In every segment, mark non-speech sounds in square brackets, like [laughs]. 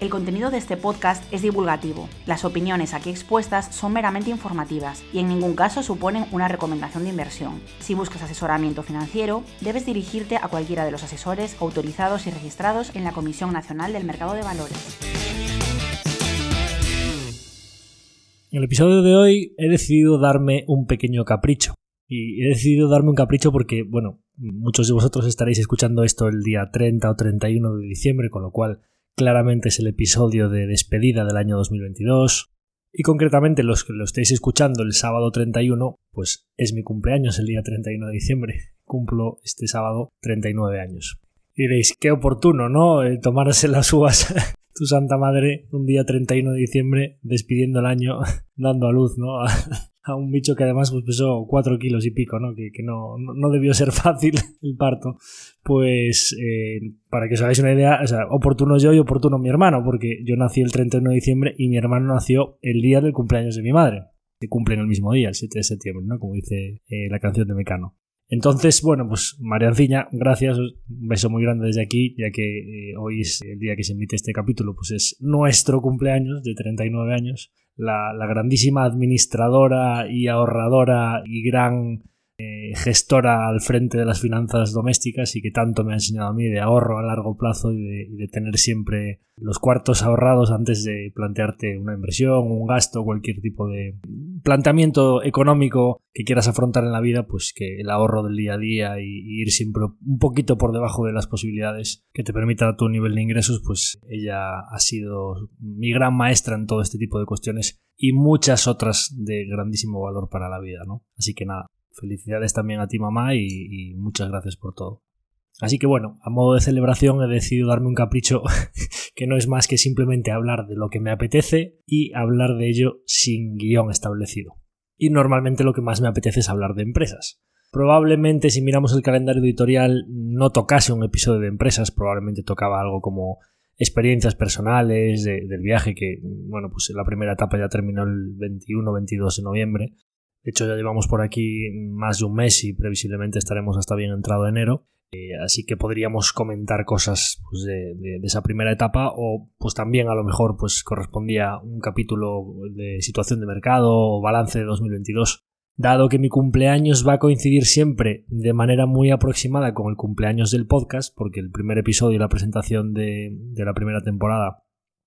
El contenido de este podcast es divulgativo. Las opiniones aquí expuestas son meramente informativas y en ningún caso suponen una recomendación de inversión. Si buscas asesoramiento financiero, debes dirigirte a cualquiera de los asesores autorizados y registrados en la Comisión Nacional del Mercado de Valores. En el episodio de hoy he decidido darme un pequeño capricho. Y he decidido darme un capricho porque, bueno, muchos de vosotros estaréis escuchando esto el día 30 o 31 de diciembre, con lo cual claramente es el episodio de despedida del año 2022. Y concretamente los que lo estéis escuchando el sábado 31, pues es mi cumpleaños el día 31 de diciembre. Cumplo este sábado 39 años. Diréis, qué oportuno, ¿no? Eh, tomarse las uvas [laughs] tu santa madre un día 31 de diciembre despidiendo el año, [laughs] dando a luz, ¿no? [laughs] a un bicho que además pues, pesó cuatro kilos y pico, ¿no? Que, que no, no, debió ser [laughs] fácil el parto. Pues, eh, para que os hagáis una idea, o sea, oportuno yo y oportuno mi hermano, porque yo nací el 31 de diciembre y mi hermano nació el día del cumpleaños de mi madre, que cumple en el mismo día, el 7 de septiembre, ¿no? Como dice eh, la canción de Mecano. Entonces, bueno, pues Marianciña, gracias, un beso muy grande desde aquí, ya que eh, hoy es el día que se emite este capítulo, pues es nuestro cumpleaños de 39 años la, grandísima administradora y ahorradora y gran gestora al frente de las finanzas domésticas y que tanto me ha enseñado a mí de ahorro a largo plazo y de, tener siempre los cuartos ahorrados antes de plantearte una inversión, un gasto, cualquier tipo de planteamiento económico que quieras afrontar en la vida, pues que el ahorro del día a día y, ir siempre un poquito por debajo de las posibilidades que te permita tu nivel de ingresos, pues ella ha sido mi gran maestra en todo este tipo de cuestiones y muchas otras de grandísimo valor para la vida, ¿no? Así que nada, Felicidades también a ti mamá y, muchas gracias por todo. Así que bueno, a modo de celebración he decidido darme un capricho [laughs] que no es más que simplemente hablar de lo que me apetece y hablar de ello sin guion establecido. Y normalmente lo que más me apetece es hablar de empresas. Probablemente si miramos el calendario editorial no tocase un episodio de empresas, probablemente tocaba algo como experiencias personales del viaje que, bueno, pues la primera etapa ya terminó el 21-22 de noviembre de hecho, ya llevamos por aquí más de un mes y previsiblemente estaremos hasta bien entrado enero. Eh, así que podríamos comentar cosas pues, de, esa primera etapa o pues también a lo mejor pues correspondía un capítulo de situación de mercado o balance de 2022 dado que mi cumpleaños va a coincidir siempre de manera muy aproximada con el cumpleaños del podcast porque el primer episodio y la presentación de, de la primera temporada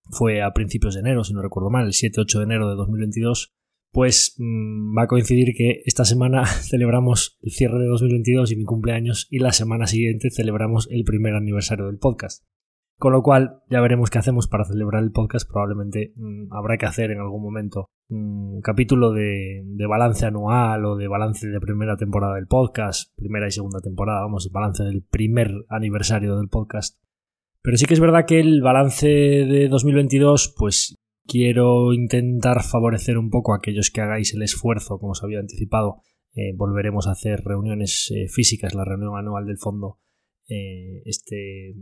fue a principios de enero si no recuerdo mal el 7-8 de enero de 2022 pues mm, va a coincidir que esta semana [laughs] celebramos el cierre de 2022 y mi cumpleaños y la semana siguiente celebramos el primer aniversario del podcast. Con lo cual ya veremos qué hacemos para celebrar el podcast. Probablemente mm, habrá que hacer en algún momento un capítulo de, de, balance anual o de balance de primera temporada del podcast, primera y segunda temporada, vamos, balance del primer aniversario del podcast. Pero sí que es verdad que el balance de 2022 pues quiero intentar favorecer un poco a aquellos que hagáis el esfuerzo, como os había anticipado. Eh, volveremos a hacer reuniones eh, físicas, la reunión anual del fondo, eh, este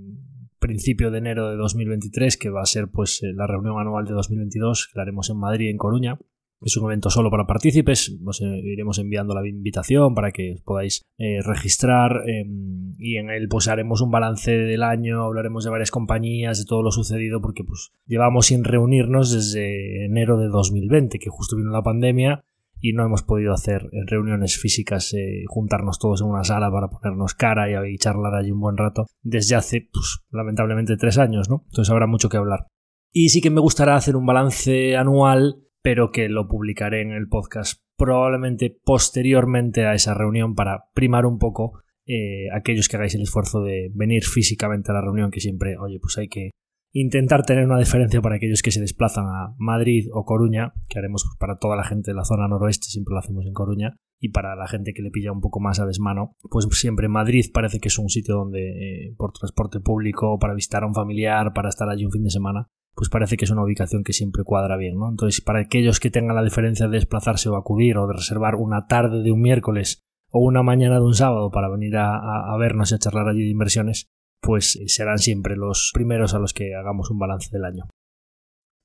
principio de enero de 2023, que va a ser pues la reunión anual de 2022, que la haremos en Madrid, en Coruña. Es un evento solo para partícipes, os iremos enviando la invitación para que os podáis eh, registrar em, y en él pues haremos un balance del año, hablaremos de varias compañías, de todo lo sucedido porque pues llevamos sin reunirnos desde enero de 2020 que justo vino la pandemia y no hemos podido hacer eh, reuniones físicas, eh, juntarnos todos en una sala para ponernos cara y, y charlar allí un buen rato desde hace pues lamentablemente tres años, ¿no? Entonces habrá mucho que hablar. Y sí que me gustará hacer un balance anual, pero que lo publicaré en el podcast probablemente posteriormente a esa reunión para primar un poco eh, aquellos que hagáis el esfuerzo de venir físicamente a la reunión, que siempre, oye, pues hay que intentar tener una diferencia para aquellos que se desplazan a Madrid o Coruña, que haremos para toda la gente de la zona noroeste, siempre lo hacemos en Coruña, y para la gente que le pilla un poco más a desmano, pues siempre Madrid parece que es un sitio donde eh, por transporte público, para visitar a un familiar, para estar allí un fin de semana, pues parece que es una ubicación que siempre cuadra bien, ¿no? Entonces, para aquellos que tengan la diferencia de desplazarse o acudir o de reservar una tarde de un miércoles o una mañana de un sábado para venir a, vernos y a charlar allí de inversiones, pues eh, serán siempre los primeros a los que hagamos un balance del año.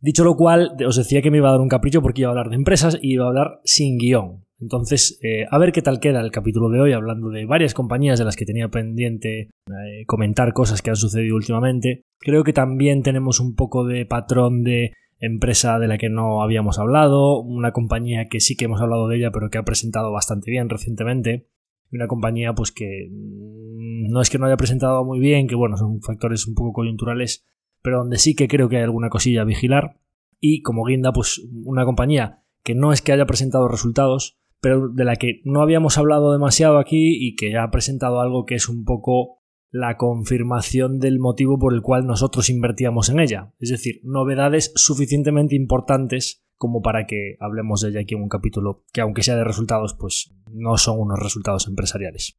Dicho lo cual, os decía que me iba a dar un capricho porque iba a hablar de empresas y iba a hablar sin guion. Entonces, eh, a ver qué tal queda el capítulo de hoy, hablando de varias compañías de las que tenía pendiente eh, comentar cosas que han sucedido últimamente. Creo que también tenemos un poco de patrón de empresa de la que no habíamos hablado, una compañía que sí que hemos hablado de ella, pero que ha presentado bastante bien recientemente. Una compañía, pues que mm, no es que no haya presentado muy bien, que bueno, son factores un poco coyunturales, pero donde sí que creo que hay alguna cosilla a vigilar. Y como guinda, pues una compañía que no es que haya presentado resultados, pero de la que no habíamos hablado demasiado aquí y que ha presentado algo que es un poco la confirmación del motivo por el cual nosotros invertíamos en ella. Es decir, novedades suficientemente importantes como para que hablemos de ella aquí en un capítulo que aunque sea de resultados, pues no son unos resultados empresariales.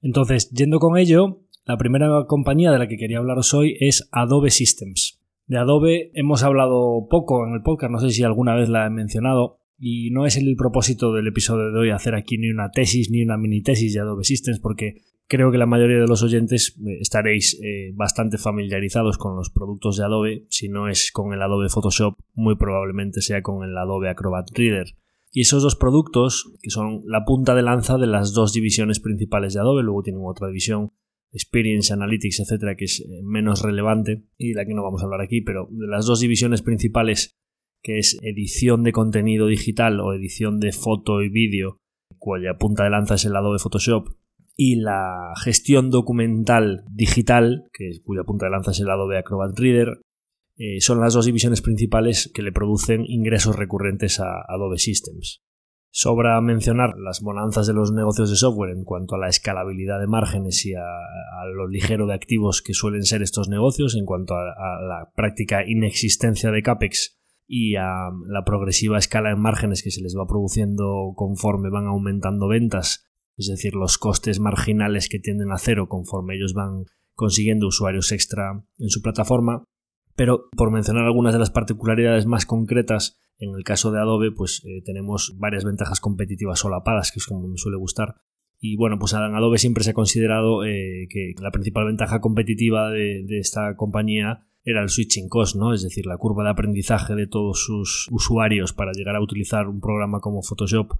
Entonces, yendo con ello, la primera compañía de la que quería hablaros hoy es Adobe Systems. De Adobe hemos hablado poco en el podcast, no sé si alguna vez la he mencionado, y no es el propósito del episodio de hoy hacer aquí ni una tesis ni una mini tesis de Adobe Systems porque creo que la mayoría de los oyentes eh, estaréis eh, bastante familiarizados con los productos de Adobe. Si no es con el Adobe Photoshop, muy probablemente sea con el Adobe Acrobat Reader. Y esos dos productos, que son la punta de lanza de las dos divisiones principales de Adobe, luego tienen otra división, Experience, Analytics, etcétera, que es eh, menos relevante y de la que no vamos a hablar aquí, pero de las dos divisiones principales que es edición de contenido digital o edición de foto y vídeo, cuya punta de lanza es el lado de Photoshop, y la gestión documental digital, que, cuya punta de lanza es el lado de Acrobat Reader, eh, son las dos divisiones principales que le producen ingresos recurrentes a Adobe Systems. Sobra mencionar las bonanzas de los negocios de software en cuanto a la escalabilidad de márgenes y a, lo ligero de activos que suelen ser estos negocios, en cuanto a la práctica inexistencia de CAPEX y a la progresiva escala en márgenes que se les va produciendo conforme van aumentando ventas, es decir, los costes marginales que tienden a cero conforme ellos van consiguiendo usuarios extra en su plataforma. Pero por mencionar algunas de las particularidades más concretas, en el caso de Adobe, pues eh, tenemos varias ventajas competitivas solapadas, que es como me suele gustar. Y bueno, pues en Adobe siempre se ha considerado eh, que la principal ventaja competitiva de, esta compañía era el switching cost, ¿no? Es decir, la curva de aprendizaje de todos sus usuarios para llegar a utilizar un programa como Photoshop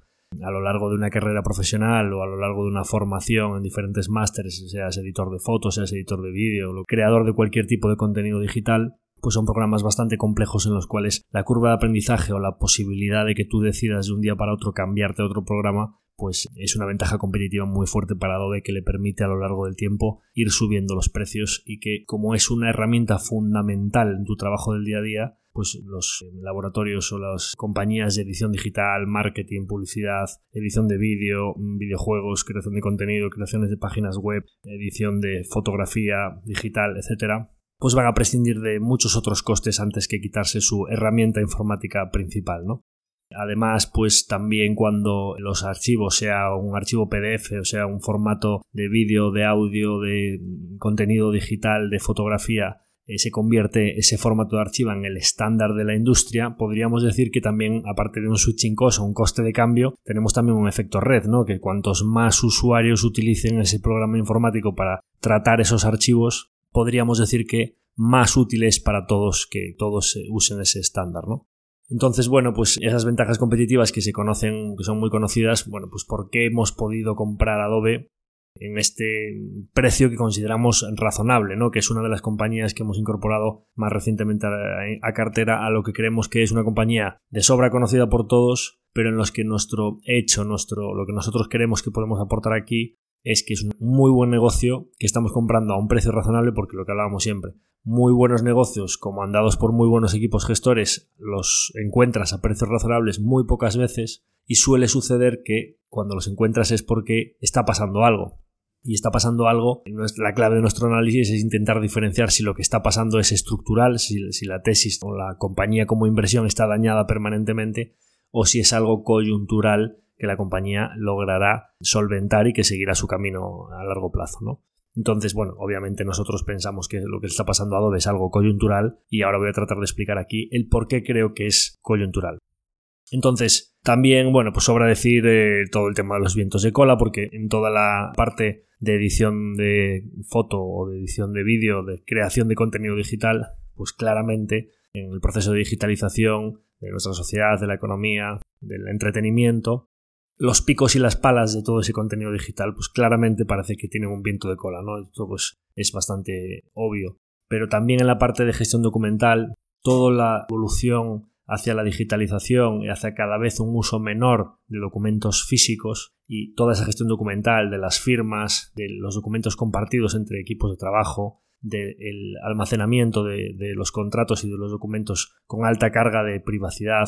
a lo largo de una carrera profesional o a lo largo de una formación en diferentes másteres, seas editor de fotos, seas editor de vídeo, creador de cualquier tipo de contenido digital, pues son programas bastante complejos en los cuales la curva de aprendizaje o la posibilidad de que tú decidas de un día para otro cambiarte a otro programa pues es una ventaja competitiva muy fuerte para Adobe que le permite a lo largo del tiempo ir subiendo los precios y que como es una herramienta fundamental en tu trabajo del día a día, pues los laboratorios o las compañías de edición digital, marketing, publicidad, edición de vídeo, videojuegos, creación de contenido, creaciones de páginas web, edición de fotografía digital, etcétera, pues van a prescindir de muchos otros costes antes que quitarse su herramienta informática principal, ¿no? Además, pues también cuando los archivos, sea un archivo PDF o sea un formato de vídeo, de audio, de contenido digital, de fotografía, eh, se convierte ese formato de archivo en el estándar de la industria, podríamos decir que también, aparte de un switching cost o un coste de cambio, tenemos también un efecto red, ¿no? Que cuantos más usuarios utilicen ese programa informático para tratar esos archivos, podríamos decir que más útil es para todos que todos usen ese estándar, ¿no? Entonces, bueno, pues esas ventajas competitivas que se conocen, que son muy conocidas, bueno, pues ¿por qué hemos podido comprar Adobe en este precio que consideramos razonable, ¿no? que es una de las compañías que hemos incorporado más recientemente a, cartera a lo que creemos que es una compañía de sobra conocida por todos, pero en los que nuestro hecho, nuestro, lo que nosotros creemos que podemos aportar aquí es que es un muy buen negocio que estamos comprando a un precio razonable porque lo que hablábamos siempre, muy buenos negocios, como andados por muy buenos equipos gestores, los encuentras a precios razonables muy pocas veces y suele suceder que cuando los encuentras es porque está pasando algo. Y está pasando algo, la clave de nuestro análisis es intentar diferenciar si lo que está pasando es estructural, si, si la tesis o la compañía como inversión está dañada permanentemente, o si es algo coyuntural que la compañía logrará solventar y que seguirá su camino a largo plazo, ¿no? Entonces, bueno, obviamente nosotros pensamos que lo que está pasando a Adobe es algo coyuntural y ahora voy a tratar de explicar aquí el por qué creo que es coyuntural. Entonces, también, bueno, pues sobra decir eh, todo el tema de los vientos de cola, porque en toda la parte de edición de foto o de edición de vídeo, de creación de contenido digital, pues claramente en el proceso de digitalización de nuestra sociedad, de la economía, del entretenimiento, los picos y las palas de todo ese contenido digital, pues claramente parece que tienen un viento de cola, ¿no? Esto pues es bastante obvio. Pero también en la parte de gestión documental, toda la evolución hacia la digitalización y hacia cada vez un uso menor de documentos físicos y toda esa gestión documental de las firmas, de los documentos compartidos entre equipos de trabajo, del almacenamiento de, de, los contratos y de los documentos con alta carga de privacidad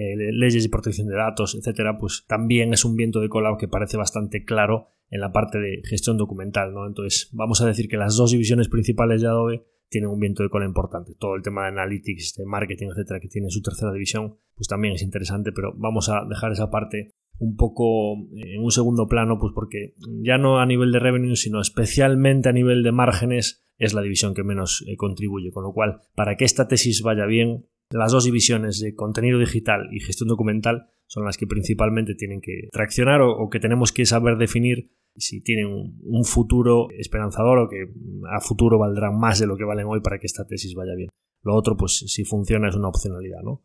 eh, leyes de protección de datos, etcétera, pues también es un viento de cola que parece bastante claro en la parte de gestión documental, ¿no? Entonces, vamos a decir que las dos divisiones principales de Adobe tienen un viento de cola importante. Todo el tema de analytics, de marketing, etcétera, que tiene su tercera división, pues también es interesante, pero vamos a dejar esa parte un poco eh, en un segundo plano, pues porque ya no a nivel de revenue, sino especialmente a nivel de márgenes, es la división que menos eh, contribuye. Con lo cual, para que esta tesis vaya bien, las dos divisiones de contenido digital y gestión documental son las que principalmente tienen que traccionar o, que tenemos que saber definir si tienen un, futuro esperanzador o que a futuro valdrán más de lo que valen hoy para que esta tesis vaya bien. Lo otro, pues si funciona es una opcionalidad, ¿no?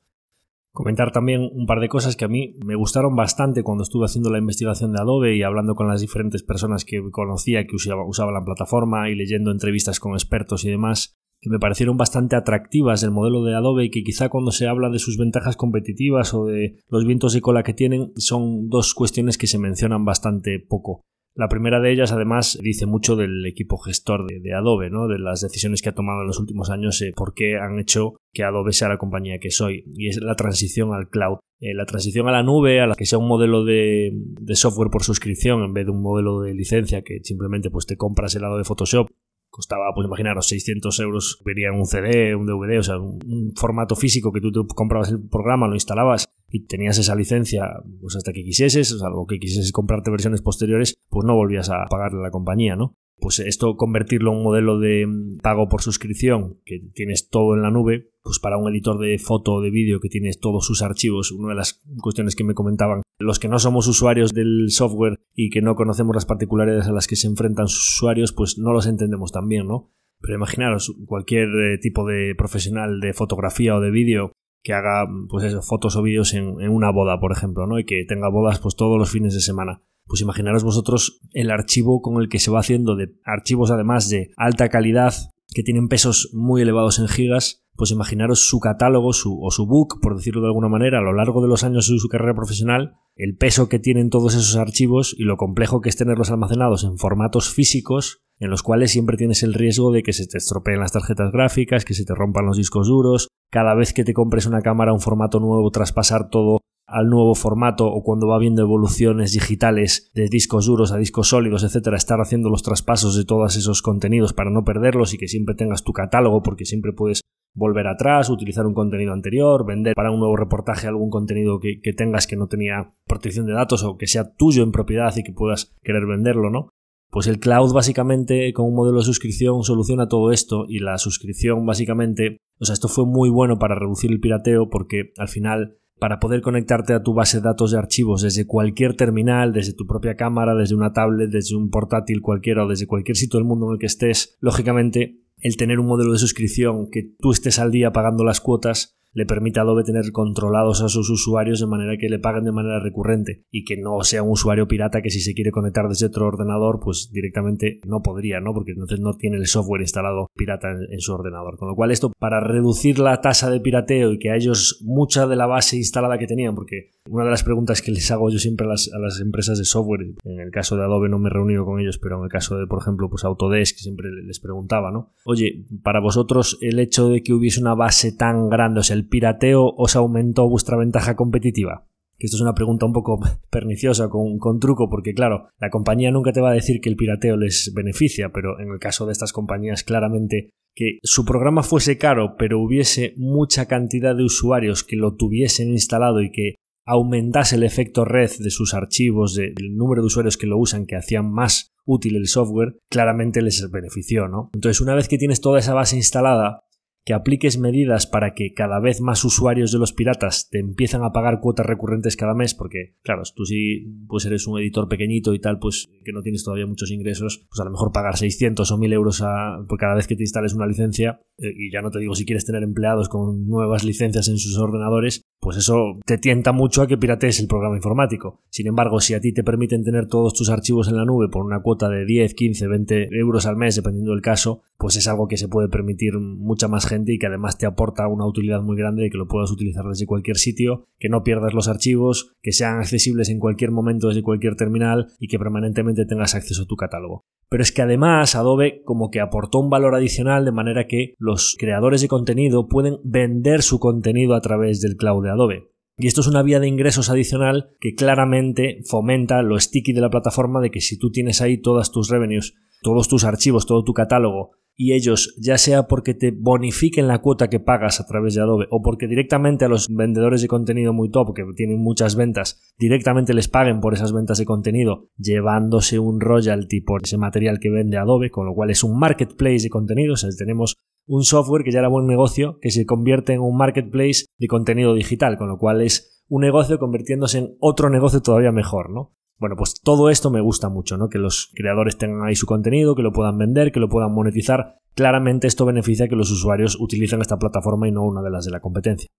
Comentar también un par de cosas que a mí me gustaron bastante cuando estuve haciendo la investigación de Adobe y hablando con las diferentes personas que conocía que usaban la plataforma y leyendo entrevistas con expertos y demás que me parecieron bastante atractivas del modelo de Adobe y que quizá cuando se habla de sus ventajas competitivas o de los vientos de cola que tienen son dos cuestiones que se mencionan bastante poco. La primera de ellas, además, dice mucho del equipo gestor de, Adobe, ¿no? de las decisiones que ha tomado en los últimos años, eh, por qué han hecho que Adobe sea la compañía que soy, y es la transición al cloud. Eh, la transición a la nube, a la que sea un modelo de, software por suscripción en vez de un modelo de licencia que simplemente pues, te compras el lado de Photoshop costaba, pues imaginaros, 600 euros, vería un CD, un DVD, o sea, un, formato físico que tú te comprabas el programa, lo instalabas y tenías esa licencia pues hasta que quisieses, o algo que quisieses comprarte versiones posteriores, pues no volvías a pagarle a la compañía, ¿no? Pues esto convertirlo en un modelo de mm, pago por suscripción, que tienes todo en la nube, pues para un editor de foto o de vídeo que tienes todos sus archivos, una de las cuestiones que me comentaban, los que no somos usuarios del software y que no conocemos las particularidades a las que se enfrentan sus usuarios, pues no los entendemos tan bien, ¿no? Pero imaginaros, cualquier eh, tipo de profesional de fotografía o de vídeo que haga pues eso, fotos o vídeos en, en, una boda, por ejemplo, ¿no? Y que tenga bodas pues todos los fines de semana. Pues imaginaros vosotros el archivo con el que se va haciendo de archivos además de alta calidad que tienen pesos muy elevados en gigas, pues imaginaros su catálogo su, o su book, por decirlo de alguna manera, a lo largo de los años de su carrera profesional, el peso que tienen todos esos archivos y lo complejo que es tenerlos almacenados en formatos físicos en los cuales siempre tienes el riesgo de que se te estropeen las tarjetas gráficas, que se te rompan los discos duros, cada vez que te compres una cámara, un formato nuevo, traspasar todo al nuevo formato o cuando va viendo evoluciones digitales de discos duros a discos sólidos, etcétera, estar haciendo los traspasos de todos esos contenidos para no perderlos y que siempre tengas tu catálogo porque siempre puedes volver atrás, utilizar un contenido anterior, vender para un nuevo reportaje algún contenido que, que tengas que no tenía protección de datos o que sea tuyo en propiedad y que puedas querer venderlo, ¿no? Pues el cloud básicamente con un modelo de suscripción soluciona todo esto y la suscripción básicamente, o sea, esto fue muy bueno para reducir el pirateo porque al final para poder conectarte a tu base de datos de archivos desde cualquier terminal, desde tu propia cámara, desde una tablet, desde un portátil cualquiera o desde cualquier sitio del mundo en el que estés, lógicamente el tener un modelo de suscripción que tú estés al día pagando las cuotas le permite a Adobe tener controlados a sus usuarios de manera que le paguen de manera recurrente y que no sea un usuario pirata que si se quiere conectar desde otro ordenador, pues directamente no podría, ¿no? Porque entonces no tiene el software instalado pirata en, su ordenador. Con lo cual esto, para reducir la tasa de pirateo y que a ellos mucha de la base instalada que tenían, porque una de las preguntas que les hago yo siempre a las, empresas de software, en el caso de Adobe no me he reunido con ellos, pero en el caso de, por ejemplo, pues Autodesk, siempre les preguntaba, ¿no? Oye, para vosotros el hecho de que hubiese una base tan grande, o sea, el pirateo os aumentó vuestra ventaja competitiva? Que esto es una pregunta un poco [laughs] perniciosa, con, con, truco, porque claro, la compañía nunca te va a decir que el pirateo les beneficia, pero en el caso de estas compañías, claramente que su programa fuese caro, pero hubiese mucha cantidad de usuarios que lo tuviesen instalado y que aumentase el efecto red de sus archivos, del número de usuarios que lo usan, que hacían más útil el software, claramente les benefició, ¿no? Entonces, una vez que tienes toda esa base instalada, que apliques medidas para que cada vez más usuarios de los piratas te empiezan a pagar cuotas recurrentes cada mes, porque, claro, tú si pues eres un editor pequeñito y tal, pues que no tienes todavía muchos ingresos, pues a lo mejor pagar 600 o 1000 euros por cada vez que te instales una licencia, eh, y ya no te digo si quieres tener empleados con nuevas licencias en sus ordenadores, pues eso te tienta mucho a que piratees el programa informático. Sin embargo, si a ti te permiten tener todos tus archivos en la nube por una cuota de 10, 15, 20 euros al mes, dependiendo del caso, pues es algo que se puede permitir mucha más gente y que además te aporta una utilidad muy grande de que lo puedas utilizar desde cualquier sitio, que no pierdas los archivos, que sean accesibles en cualquier momento desde cualquier terminal y que permanentemente tengas acceso a tu catálogo. Pero es que además Adobe como que aportó un valor adicional de manera que los creadores de contenido pueden vender su contenido a través del cloud de Adobe. Y esto es una vía de ingresos adicional que claramente fomenta lo sticky de la plataforma de que si tú tienes ahí todas tus revenues, todos tus archivos, todo tu catálogo y ellos, ya sea porque te bonifiquen la cuota que pagas a través de Adobe o porque directamente a los vendedores de contenido muy top que tienen muchas ventas, directamente les paguen por esas ventas de contenido, llevándose un royalty por ese material que vende Adobe, con lo cual es un marketplace de contenido, o sea, tenemos un software que ya era buen negocio, que se convierte en un marketplace de contenido digital, con lo cual es un negocio convirtiéndose en otro negocio todavía mejor, ¿no? Bueno, pues todo esto me gusta mucho, ¿no? Que los creadores tengan ahí su contenido, que lo puedan vender, que lo puedan monetizar. Claramente esto beneficia que los usuarios utilicen esta plataforma y no una de las de la competencia.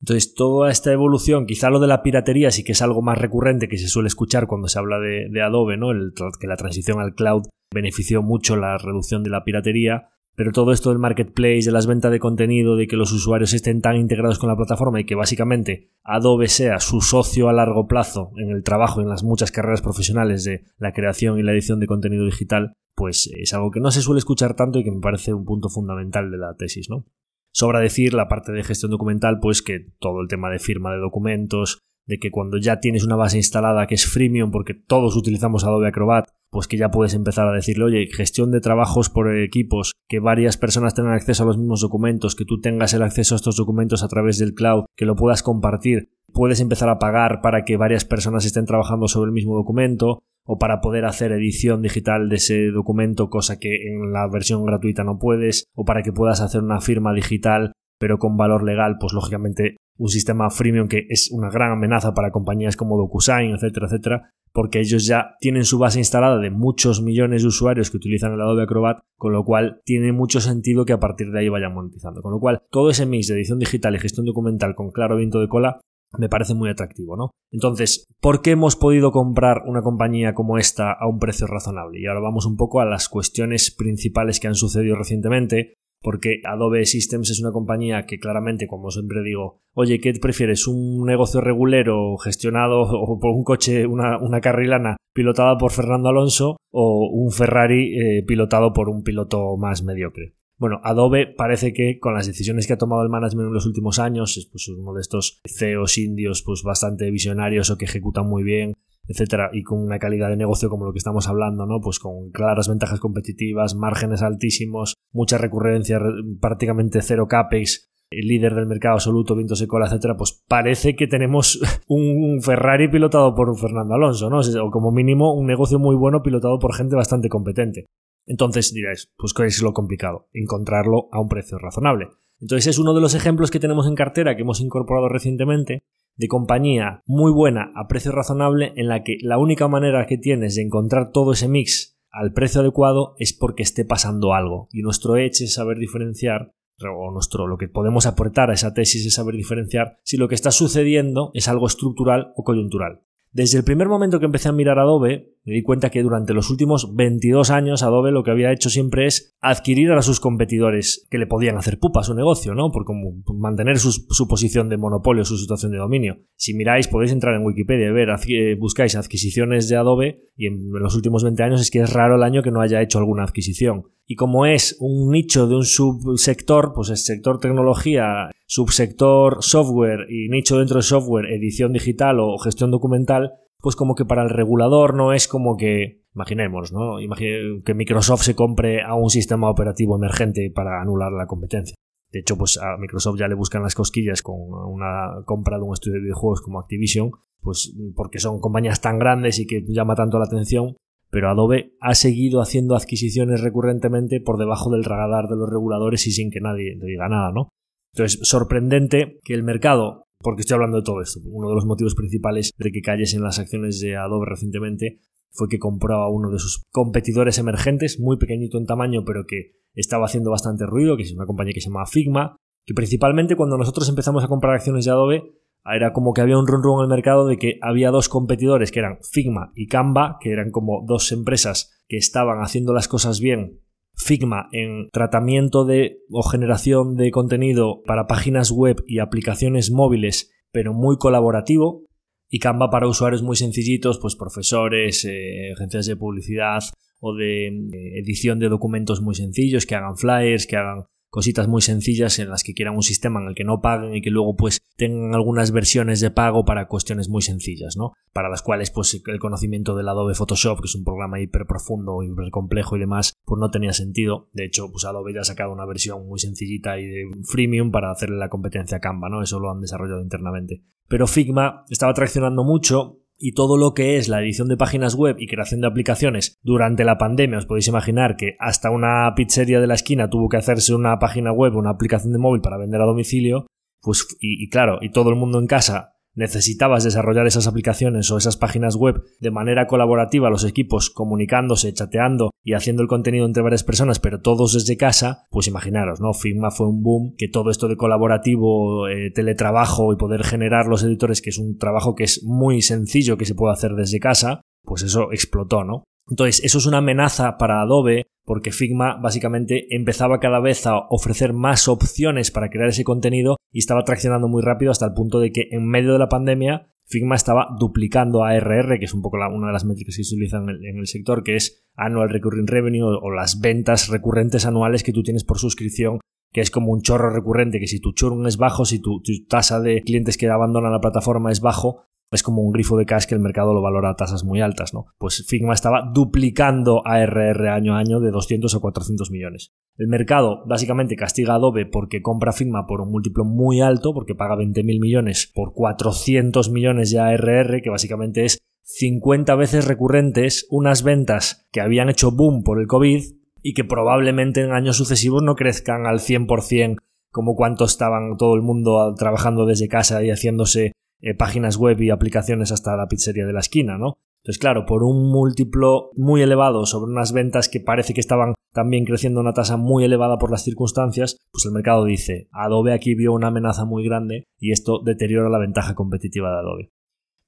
Entonces, toda esta evolución, quizá lo de la piratería sí que es algo más recurrente que se suele escuchar cuando se habla de, Adobe, ¿no? Que la transición al cloud benefició mucho la reducción de la piratería, pero todo esto del marketplace, de las ventas de contenido, de que los usuarios estén tan integrados con la plataforma y que básicamente Adobe sea su socio a largo plazo en el trabajo, en las muchas carreras profesionales de la creación y la edición de contenido digital, pues es algo que no se suele escuchar tanto y que me parece un punto fundamental de la tesis, ¿no? Sobra decir la parte de gestión documental, pues que todo el tema de firma de documentos, de que cuando ya tienes una base instalada que es freemium porque todos utilizamos Adobe Acrobat, pues que ya puedes empezar a decirle, oye, gestión de trabajos por equipos, que varias personas tengan acceso a los mismos documentos, que tú tengas el acceso a estos documentos a través del cloud, que lo puedas compartir, puedes empezar a pagar para que varias personas estén trabajando sobre el mismo documento, o para poder hacer edición digital de ese documento, cosa que en la versión gratuita no puedes, o para que puedas hacer una firma digital pero con valor legal, pues lógicamente un sistema freemium que es una gran amenaza para compañías como DocuSign, etcétera, etcétera, porque ellos ya tienen su base instalada de muchos millones de usuarios que utilizan el Adobe Acrobat, con lo cual tiene mucho sentido que a partir de ahí vayan monetizando. Con lo cual, todo ese mix de edición digital y gestión documental con claro viento de cola me parece muy atractivo, ¿no? Entonces, ¿por qué hemos podido comprar una compañía como esta a un precio razonable? Y ahora vamos un poco a las cuestiones principales que han sucedido recientemente porque Adobe Systems es una compañía que claramente, como siempre digo, oye, ¿qué prefieres? ¿Un negocio regulero gestionado [laughs] o por un coche, una, carrilana pilotada por Fernando Alonso o un Ferrari eh, pilotado por un piloto más mediocre? Bueno, Adobe parece que con las decisiones que ha tomado el management en los últimos años, es pues, uno de estos CEOs indios pues bastante visionarios o que ejecutan muy bien, etcétera, y con una calidad de negocio como lo que estamos hablando, ¿no? Pues con claras ventajas competitivas, márgenes altísimos, mucha recurrencia, prácticamente cero capex, el líder del mercado absoluto, viento secola, etcétera, pues parece que tenemos [laughs] un Ferrari pilotado por Fernando Alonso, ¿no? O como mínimo un negocio muy bueno pilotado por gente bastante competente. Entonces diréis, pues ¿qué es lo complicado? Encontrarlo a un precio razonable. Entonces es uno de los ejemplos que tenemos en cartera que hemos incorporado recientemente de compañía muy buena a precio razonable en la que la única manera que tienes de encontrar todo ese mix al precio adecuado es porque esté pasando algo y nuestro edge es saber diferenciar o nuestro, lo que podemos aportar a esa tesis es saber diferenciar si lo que está sucediendo es algo estructural o coyuntural. Desde el primer momento que empecé a mirar Adobe, me di cuenta que durante los últimos 22 años Adobe lo que había hecho siempre es adquirir a sus competidores que le podían hacer pupa a su negocio, ¿no? Por como mantener su, posición de monopolio, su situación de dominio. Si miráis, podéis entrar en Wikipedia y ver, eh, buscáis adquisiciones de Adobe y en los últimos 20 años es que es raro el año que no haya hecho alguna adquisición. Y como es un nicho de un subsector, pues el sector tecnología, subsector software y nicho dentro de software, edición digital o gestión documental, pues como que para el regulador no es como que, imaginemos, ¿no? que Microsoft se compre a un sistema operativo emergente para anular la competencia. De hecho, pues a Microsoft ya le buscan las cosquillas con una compra de un estudio de videojuegos como Activision, pues porque son compañías tan grandes y que llama tanto la atención, pero Adobe ha seguido haciendo adquisiciones recurrentemente por debajo del radar de los reguladores y sin que nadie le diga nada, ¿no? Entonces, sorprendente que el mercado, porque estoy hablando de todo esto, uno de los motivos principales de que en las acciones de Adobe recientemente fue que compró uno de sus competidores emergentes, muy pequeñito en tamaño, pero que estaba haciendo bastante ruido, que es una compañía que se llama Figma, que principalmente cuando nosotros empezamos a comprar acciones de Adobe, era como que había un run run en el mercado de que había dos competidores que eran Figma y Canva, que eran como dos empresas que estaban haciendo las cosas bien. Figma en tratamiento de o generación de contenido para páginas web y aplicaciones móviles, pero muy colaborativo, y Canva para usuarios muy sencillitos, pues profesores, eh, agencias de publicidad o de eh, edición de documentos muy sencillos, que hagan flyers, que hagan cositas muy sencillas en las que quieran un sistema en el que no paguen y que luego pues tengan algunas versiones de pago para cuestiones muy sencillas, ¿no? Para las cuales pues el conocimiento del Adobe Photoshop, que es un programa hiper profundo, hiper complejo y demás, pues no tenía sentido. De hecho, pues Adobe ya ha sacado una versión muy sencillita y de freemium para hacerle la competencia a Canva, ¿no? Eso lo han desarrollado internamente. Pero Figma estaba traccionando mucho y todo lo que es la edición de páginas web y creación de aplicaciones durante la pandemia, os podéis imaginar que hasta una pizzería de la esquina tuvo que hacerse una página web, una aplicación de móvil para vender a domicilio, pues y, y claro, y todo el mundo en casa necesitabas desarrollar esas aplicaciones o esas páginas web de manera colaborativa, los equipos comunicándose, chateando y haciendo el contenido entre varias personas, pero todos desde casa, pues imaginaros, ¿no? Figma fue un boom, que todo esto de colaborativo, eh, teletrabajo y poder generar los editores, que es un trabajo que es muy sencillo que se puede hacer desde casa, pues eso explotó, ¿no? Entonces, eso es una amenaza para Adobe porque Figma básicamente empezaba cada vez a ofrecer más opciones para crear ese contenido y estaba traccionando muy rápido hasta el punto de que en medio de la pandemia Figma estaba duplicando ARR, que es un poco una de las métricas que se utilizan en el, sector, que es Annual Recurring Revenue o, las ventas recurrentes anuales que tú tienes por suscripción, que es como un chorro recurrente, que si tu churn es bajo, si tu tasa de clientes que abandonan la plataforma es bajo, es como un grifo de cash que el mercado lo valora a tasas muy altas, ¿no? Pues Figma estaba duplicando ARR año a año de 200 a 400 millones. El mercado básicamente castiga a Adobe porque compra Figma por un múltiplo muy alto, porque paga 20.000 millones por 400 millones de ARR, que básicamente es 50 veces recurrentes unas ventas que habían hecho boom por el COVID y que probablemente en años sucesivos no crezcan al 100% como cuánto estaban todo el mundo trabajando desde casa y haciéndose eh, páginas web y aplicaciones hasta la pizzería de la esquina, ¿no? Entonces, claro, por un múltiplo muy elevado sobre unas ventas que parece que estaban también creciendo a una tasa muy elevada por las circunstancias, pues el mercado dice, Adobe aquí vio una amenaza muy grande y esto deteriora la ventaja competitiva de Adobe.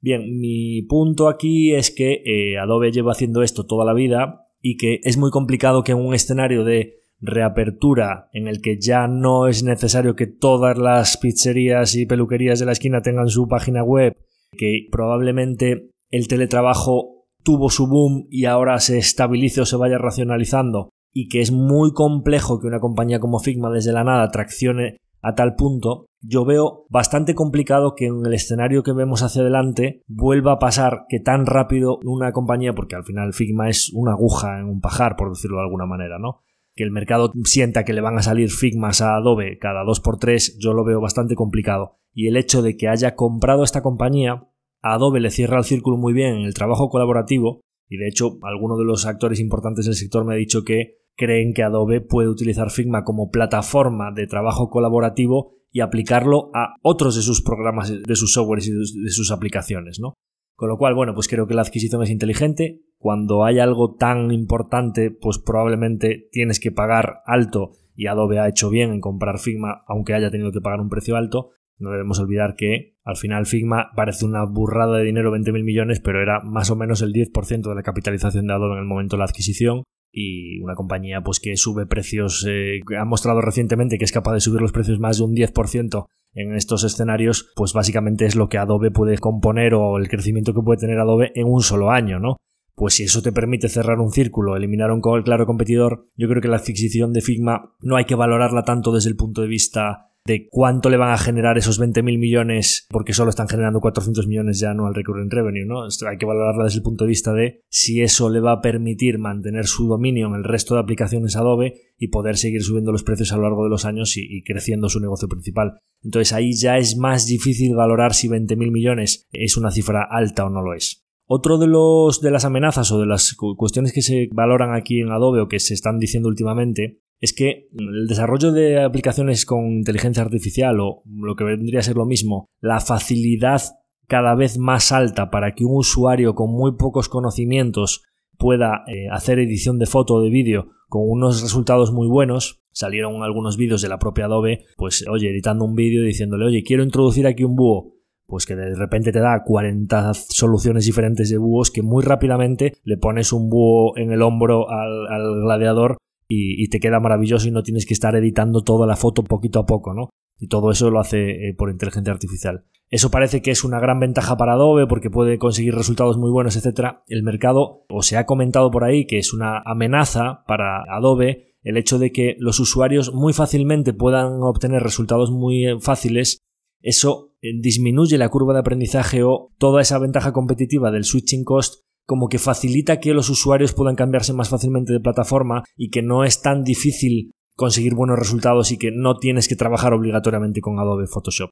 Bien, mi punto aquí es que eh, Adobe lleva haciendo esto toda la vida y que es muy complicado que en un escenario de reapertura en el que ya no es necesario que todas las pizzerías y peluquerías de la esquina tengan su página web, que probablemente el teletrabajo tuvo su boom y ahora se estabilice o se vaya racionalizando y que es muy complejo que una compañía como Figma desde la nada traccione a tal punto, yo veo bastante complicado que en el escenario que vemos hacia adelante vuelva a pasar que tan rápido una compañía, porque al final Figma es una aguja en un pajar, por decirlo de alguna manera, ¿no? Que el mercado sienta que le van a salir Figmas a Adobe cada 2x3, yo lo veo bastante complicado. Y el hecho de que haya comprado esta compañía, Adobe le cierra el círculo muy bien en el trabajo colaborativo, y de hecho alguno de los actores importantes del sector me ha dicho que creen que Adobe puede utilizar Figma como plataforma de trabajo colaborativo y aplicarlo a otros de sus programas, de sus softwares y de sus aplicaciones, ¿no? Con lo cual, bueno, pues creo que la adquisición es inteligente. Cuando hay algo tan importante, pues probablemente tienes que pagar alto y Adobe ha hecho bien en comprar Figma, aunque haya tenido que pagar un precio alto. No debemos olvidar que al final Figma parece una burrada de dinero, 20.000 millones, pero era más o menos el 10% de la capitalización de Adobe en el momento de la adquisición y una compañía pues que sube precios, eh, ha mostrado recientemente que es capaz de subir los precios más de un 10% en estos escenarios, pues básicamente es lo que Adobe puede componer o el crecimiento que puede tener Adobe en un solo año, ¿no? Pues si eso te permite cerrar un círculo, eliminar un claro competidor, yo creo que la adquisición de Figma no hay que valorarla tanto desde el punto de vista de cuánto le van a generar esos 20.000 millones, porque solo están generando 400 millones ya anual recurrent revenue, ¿no? hay que valorarla desde el punto de vista de si eso le va a permitir mantener su dominio en el resto de aplicaciones Adobe y poder seguir subiendo los precios a lo largo de los años y, y creciendo su negocio principal. Entonces ahí ya es más difícil valorar si 20.000 millones es una cifra alta o no lo es. Otro de los de las amenazas o de las cuestiones que se valoran aquí en Adobe o que se están diciendo últimamente es que el desarrollo de aplicaciones con inteligencia artificial o lo que vendría a ser lo mismo, la facilidad cada vez más alta para que un usuario con muy pocos conocimientos pueda eh, hacer edición de foto o de vídeo con unos resultados muy buenos. Salieron algunos vídeos de la propia Adobe, pues oye, editando un vídeo diciéndole, oye, quiero introducir aquí un búho pues que de repente te da 40 soluciones diferentes de búhos que muy rápidamente le pones un búho en el hombro al, al gladiador y, te queda maravilloso y no tienes que estar editando toda la foto poquito a poco, ¿no? Y todo eso lo hace eh, por inteligencia artificial. Eso parece que es una gran ventaja para Adobe porque puede conseguir resultados muy buenos, etc. El mercado, o se ha comentado por ahí que es una amenaza para Adobe el hecho de que los usuarios muy fácilmente puedan obtener resultados muy eh, fáciles. Eso eh, disminuye la curva de aprendizaje o toda esa ventaja competitiva del switching cost como que facilita que los usuarios puedan cambiarse más fácilmente de plataforma y que no es tan difícil conseguir buenos resultados y que no tienes que trabajar obligatoriamente con Adobe Photoshop.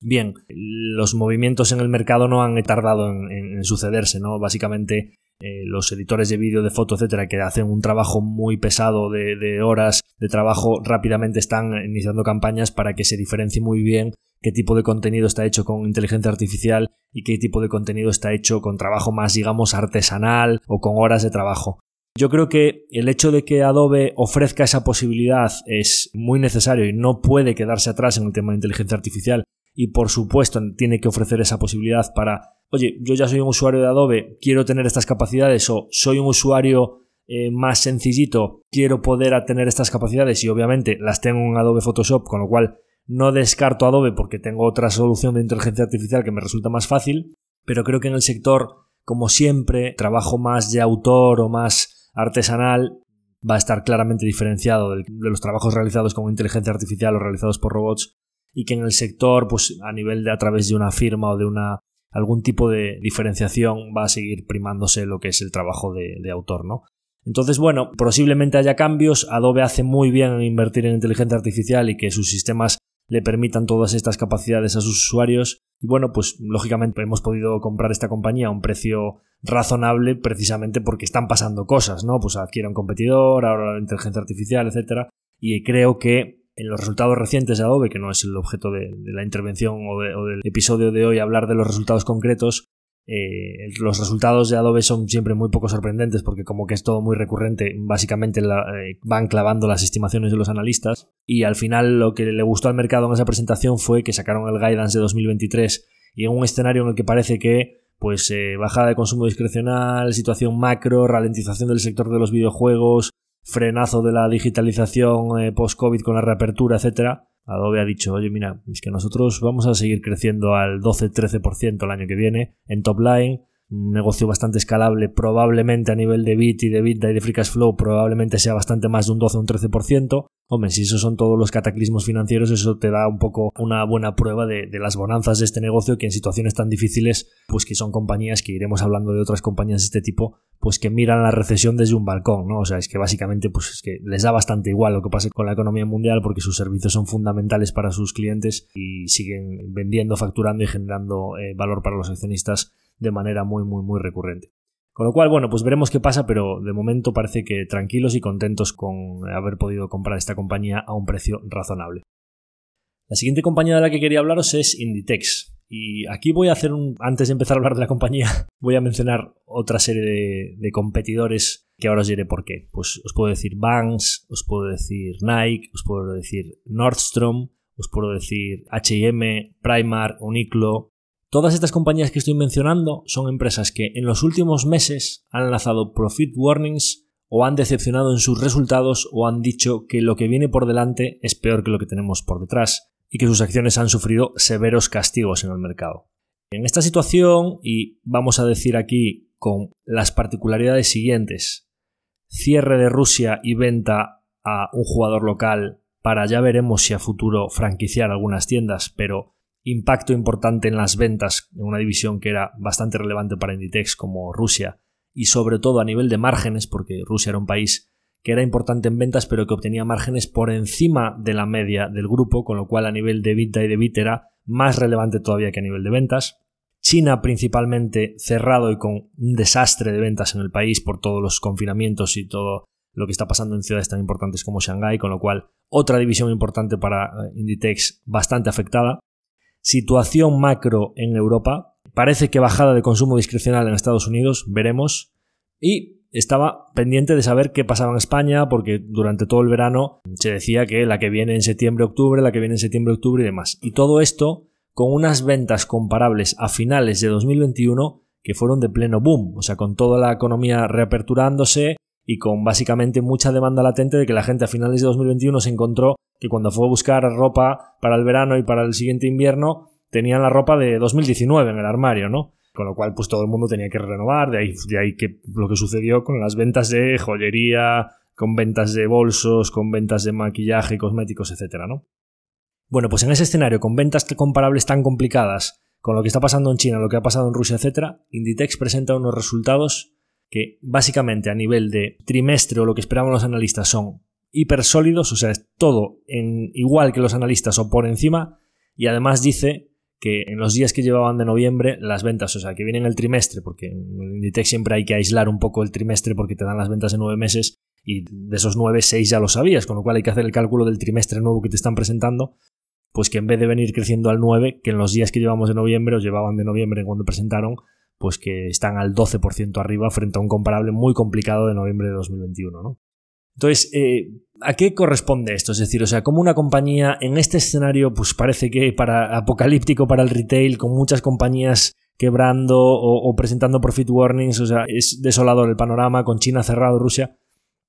Bien, los movimientos en el mercado no han tardado en, sucederse, ¿no? Básicamente eh, los editores de vídeo, de foto, etcétera, que hacen un trabajo muy pesado de, de horas de trabajo, rápidamente están iniciando campañas para que se diferencie muy bien qué tipo de contenido está hecho con inteligencia artificial y qué tipo de contenido está hecho con trabajo más, digamos, artesanal o con horas de trabajo. Yo creo que el hecho de que Adobe ofrezca esa posibilidad es muy necesario y no puede quedarse atrás en el tema de inteligencia artificial y por supuesto tiene que ofrecer esa posibilidad para, oye, yo ya soy un usuario de Adobe, quiero tener estas capacidades o soy un usuario eh, más sencillito, quiero poder tener estas capacidades y obviamente las tengo en Adobe Photoshop, con lo cual no descarto Adobe porque tengo otra solución de inteligencia artificial que me resulta más fácil, pero creo que en el sector, como siempre, trabajo más de autor o más artesanal va a estar claramente diferenciado de los trabajos realizados con inteligencia artificial o realizados por robots y que en el sector, pues a nivel de a través de una firma o de una algún tipo de diferenciación va a seguir primándose lo que es el trabajo de, de autor, ¿no? Entonces, bueno, posiblemente haya cambios. Adobe hace muy bien en invertir en inteligencia artificial y que sus sistemas le permitan todas estas capacidades a sus usuarios. Y bueno, pues lógicamente hemos podido comprar esta compañía a un precio razonable precisamente porque están pasando cosas, ¿no? Pues adquiere un competidor, ahora la inteligencia artificial, etcétera. Y creo que en los resultados recientes de Adobe, que no es el objeto de, la intervención o, o, del episodio de hoy hablar de los resultados concretos, eh, los resultados de Adobe son siempre muy poco sorprendentes porque como que es todo muy recurrente, básicamente eh, van clavando las estimaciones de los analistas. Y al final lo que le gustó al mercado en esa presentación fue que sacaron el guidance de 2023 y en un escenario en el que parece que pues eh, bajada de consumo discrecional, situación macro, ralentización del sector de los videojuegos, frenazo de la digitalización post-COVID con la reapertura, etcétera, Adobe ha dicho, oye, mira, es que nosotros vamos a seguir creciendo al 12-13% el año que viene en top line, un negocio bastante escalable, probablemente a nivel de bit y de bit y de free cash flow, probablemente sea bastante más de un 12 o un 13%. Hombre, si esos son todos los cataclismos financieros, eso te da un poco una buena prueba de, las bonanzas de este negocio que en situaciones tan difíciles, pues que son compañías que iremos hablando de otras compañías de este tipo, pues que miran la recesión desde un balcón, ¿no? O sea, es que básicamente pues es que les da bastante igual lo que pase con la economía mundial porque sus servicios son fundamentales para sus clientes y siguen vendiendo, facturando y generando eh, valor para los accionistas de manera muy, muy, muy recurrente. Con lo cual, bueno, pues veremos qué pasa, pero de momento parece que tranquilos y contentos con haber podido comprar esta compañía a un precio razonable. La siguiente compañía de la que quería hablaros es Inditex. Y aquí voy a hacer un. Antes de empezar a hablar de la compañía, [laughs] voy a mencionar otra serie de, competidores que ahora os diré por qué. Pues os puedo decir Vans, os puedo decir Nike, os puedo decir Nordstrom, os puedo decir H&M, Primark, Uniqlo. Todas estas compañías que estoy mencionando son empresas que en los últimos meses han lanzado profit warnings o han decepcionado en sus resultados o han dicho que lo que viene por delante es peor que lo que tenemos por detrás y que sus acciones han sufrido severos castigos en el mercado. En esta situación, y vamos a decir aquí con las particularidades siguientes, cierre de Rusia y venta a un jugador local para ya veremos si a futuro franquiciar algunas tiendas, pero impacto importante en las ventas en una división que era bastante relevante para Inditex como Rusia y sobre todo a nivel de márgenes, porque Rusia era un país que era importante en ventas pero que obtenía márgenes por encima de la media del grupo, con lo cual a nivel de EBITDA y de bit era más relevante todavía que a nivel de ventas. China principalmente cerrado y con un desastre de ventas en el país por todos los confinamientos y todo lo que está pasando en ciudades tan importantes como Shanghái, con lo cual otra división importante para eh, Inditex bastante afectada. Situación macro en Europa. Parece que bajada de consumo discrecional en Estados Unidos, veremos. Y estaba pendiente de saber qué pasaba en España, porque durante todo el verano se decía que la que viene en septiembre-octubre, la que viene en septiembre-octubre y demás. Y todo esto con unas ventas comparables a finales de 2021 que fueron de pleno boom, o sea, con toda la economía reaperturándose y con básicamente mucha demanda latente de que la gente a finales de 2021 se encontró que cuando fue a buscar ropa para el verano y para el siguiente invierno tenían la ropa de 2019 en el armario, ¿no? Con lo cual, pues todo el mundo tenía que renovar, de ahí, de ahí que lo que sucedió con las ventas de joyería, con ventas de bolsos, con ventas de maquillaje, cosméticos, etcétera, ¿no? Bueno, pues en ese escenario, con ventas comparables tan complicadas, con lo que está pasando en China, lo que ha pasado en Rusia, etc., Inditex presenta unos resultados que básicamente a nivel de trimestre o lo que esperaban los analistas son hiper sólidos, o sea, es todo en igual que los analistas o por encima, y además dice que en los días que llevaban de noviembre las ventas, o sea, que vienen el trimestre, porque en Inditex siempre hay que aislar un poco el trimestre porque te dan las ventas de nueve meses y de esos nueve, seis ya lo sabías, con lo cual hay que hacer el cálculo del trimestre nuevo que te están presentando pues que en vez de venir creciendo al 9, que en los días que llevamos de noviembre, o llevaban de noviembre cuando presentaron, pues que están al 12% arriba frente a un comparable muy complicado de noviembre de 2021, ¿no? Entonces, eh, ¿a qué corresponde esto? Es decir, o sea, como una compañía en este escenario, pues parece que para apocalíptico para el retail, con muchas compañías quebrando o, o presentando profit warnings, o sea, es desolador el panorama, con China cerrado, Rusia,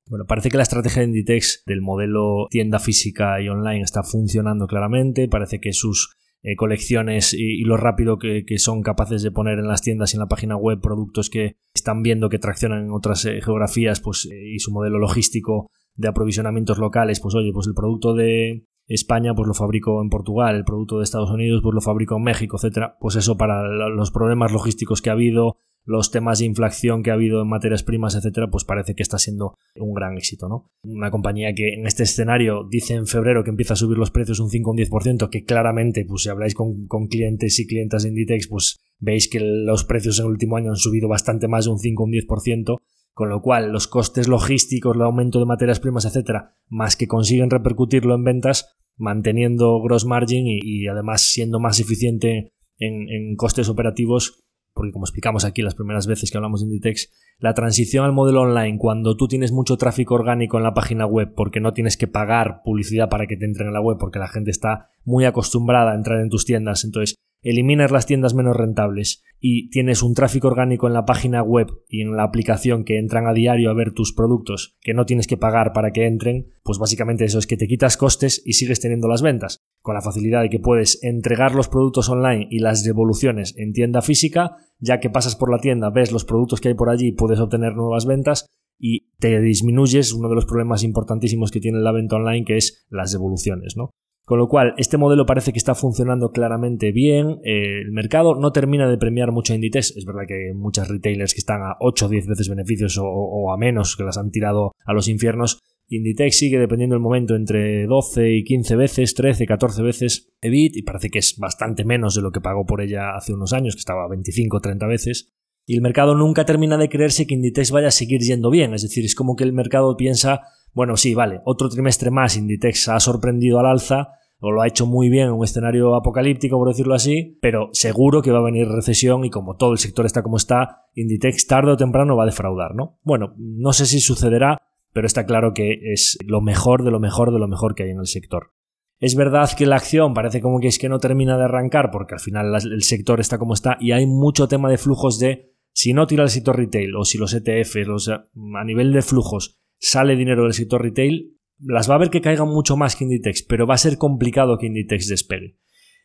bueno, parece que la estrategia de Inditex del modelo tienda física y online está funcionando claramente. Parece que sus eh, colecciones y, lo rápido que, son capaces de poner en las tiendas y en la página web productos que están viendo que traccionan en otras eh, geografías pues, eh, y su modelo logístico de aprovisionamientos locales, pues oye, pues el producto de España pues lo fabrico en Portugal, el producto de Estados Unidos pues lo fabrico en México, etcétera. Pues eso para los problemas logísticos que ha habido, los temas de inflación que ha habido en materias primas, etcétera, pues parece que está siendo un gran éxito, ¿no? Una compañía que en este escenario dice en febrero que empieza a subir los precios un 5 o un 10%, que claramente, pues si habláis con, clientes y clientes de Inditex, pues veis que los precios en el último año han subido bastante más de un 5 o un 10%, con lo cual los costes logísticos, el aumento de materias primas, etcétera, más que consiguen repercutirlo en ventas, manteniendo gross margin y, además siendo más eficiente en, en costes operativos, porque como explicamos aquí las primeras veces que hablamos de Inditex, la transición al modelo online, cuando tú tienes mucho tráfico orgánico en la página web, porque no tienes que pagar publicidad para que te entren en la web, porque la gente está muy acostumbrada a entrar en tus tiendas, entonces eliminas las tiendas menos rentables y tienes un tráfico orgánico en la página web y en la aplicación que entran a diario a ver tus productos que no tienes que pagar para que entren, pues básicamente eso es que te quitas costes y sigues teniendo las ventas, con la facilidad de que puedes entregar los productos online y las devoluciones en tienda física, ya que pasas por la tienda, ves los productos que hay por allí, puedes obtener nuevas ventas y te disminuyes uno de los problemas importantísimos que tiene la venta online, que es las devoluciones, ¿no? Con lo cual, este modelo parece que está funcionando claramente bien. Eh, el mercado no termina de premiar mucho a Inditex. Es verdad que hay muchas retailers que están a 8 o 10 veces beneficios o, a menos, que las han tirado a los infiernos. Inditex sigue dependiendo del momento entre 12 y 15 veces, 13, 14 veces EBIT y parece que es bastante menos de lo que pagó por ella hace unos años, que estaba a 25 o 30 veces. Y el mercado nunca termina de creerse que Inditex vaya a seguir yendo bien. Es decir, es como que el mercado piensa bueno, sí, vale, otro trimestre más Inditex ha sorprendido al alza, o lo ha hecho muy bien en un escenario apocalíptico, por decirlo así, pero seguro que va a venir recesión y como todo el sector está como está, Inditex tarde o temprano va a defraudar, ¿no? Bueno, no sé si sucederá, pero está claro que es lo mejor de lo mejor de lo mejor que hay en el sector. Es verdad que la acción parece como que es que no termina de arrancar porque al final el sector está como está y hay mucho tema de flujos de si no tira el sector retail o si los ETFs, a nivel de flujos, sale dinero del sector retail, las va a ver que caigan mucho más que Inditex, pero va a ser complicado que Inditex despegue.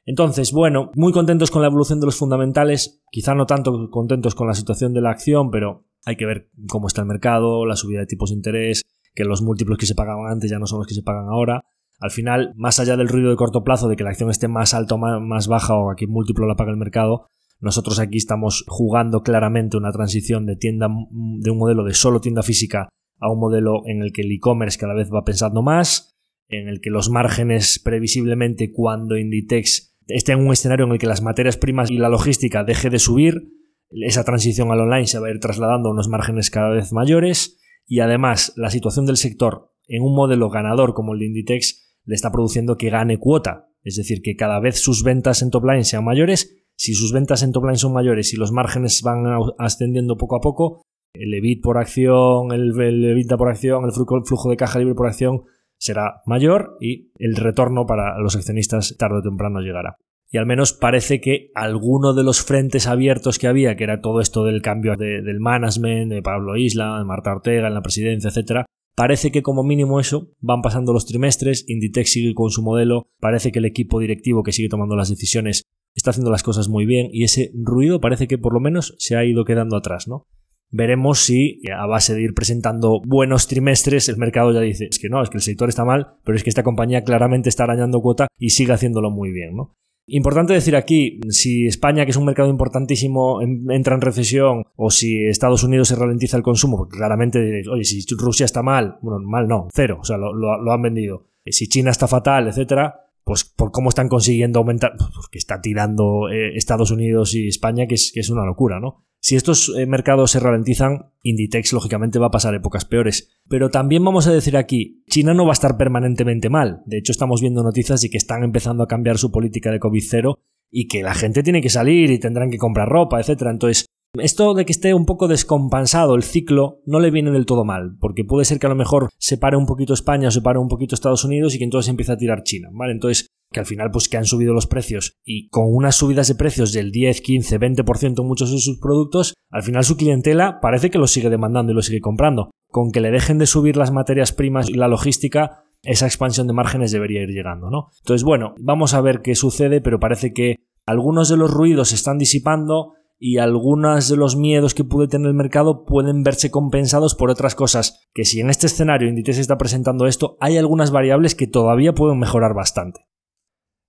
Entonces, bueno, muy contentos con la evolución de los fundamentales, quizá no tanto contentos con la situación de la acción, pero hay que ver cómo está el mercado, la subida de tipos de interés, que los múltiplos que se pagaban antes ya no son los que se pagan ahora. Al final, más allá del ruido de corto plazo de que la acción esté más alta o más baja o a qué múltiplo la paga el mercado, nosotros aquí estamos jugando claramente una transición de tienda de un modelo de solo tienda física a un modelo en el que el e-commerce cada vez va pensando más, en el que los márgenes previsiblemente cuando Inditex esté en un escenario en el que las materias primas y la logística deje de subir, esa transición al online se va a ir trasladando a unos márgenes cada vez mayores y además la situación del sector en un modelo ganador como el de Inditex le está produciendo que gane cuota, es decir, que cada vez sus ventas en top line sean mayores. Si sus ventas en top line son mayores y los márgenes van ascendiendo poco a poco, el EBIT por acción, el, el por acción, el flujo de caja libre por acción será mayor y el retorno para los accionistas tarde o temprano llegará. Y al menos parece que alguno de los frentes abiertos que había, que era todo esto del cambio del management, de Pablo Isla, de Marta Ortega en la presidencia, etcétera, parece que como mínimo eso, van pasando los trimestres, Inditex sigue con su modelo, parece que el equipo directivo que sigue tomando las decisiones está haciendo las cosas muy bien y ese ruido parece que por lo menos se ha ido quedando atrás, ¿no? Veremos si a base de ir presentando buenos trimestres el mercado ya dice, es que no, es que el sector está mal, pero es que esta compañía claramente está arañando cuota y sigue haciéndolo muy bien, ¿no? Importante decir aquí, si España, que es un mercado importantísimo, entra en recesión o si Estados Unidos se ralentiza el consumo, porque claramente diréis, oye, si Rusia está mal, bueno, mal no, cero, o sea, lo, han vendido. Si China está fatal, etcétera, pues por cómo están consiguiendo aumentar, pues porque está tirando eh, Estados Unidos y España, que es, que es una locura, ¿no? Si estos eh, mercados se ralentizan, Inditex lógicamente va a pasar épocas peores. Pero también vamos a decir aquí, China no va a estar permanentemente mal. De hecho, estamos viendo noticias de que están empezando a cambiar su política de COVID-0 y que la gente tiene que salir y tendrán que comprar ropa, etc. Entonces, esto de que esté un poco descompensado el ciclo no le viene del todo mal, porque puede ser que a lo mejor se pare un poquito España o se pare un poquito Estados Unidos y que entonces empiece a tirar China, ¿vale? Entonces, que al final pues que han subido los precios y con unas subidas de precios del 10, 15, 20% en muchos de sus productos, al final su clientela parece que lo sigue demandando y lo sigue comprando. Con que le dejen de subir las materias primas y la logística, esa expansión de márgenes debería ir llegando, ¿no? Entonces, bueno, vamos a ver qué sucede, pero parece que algunos de los ruidos se están disipando y algunos de los miedos que puede tener el mercado pueden verse compensados por otras cosas, que si en este escenario Inditex está presentando esto, hay algunas variables que todavía pueden mejorar bastante.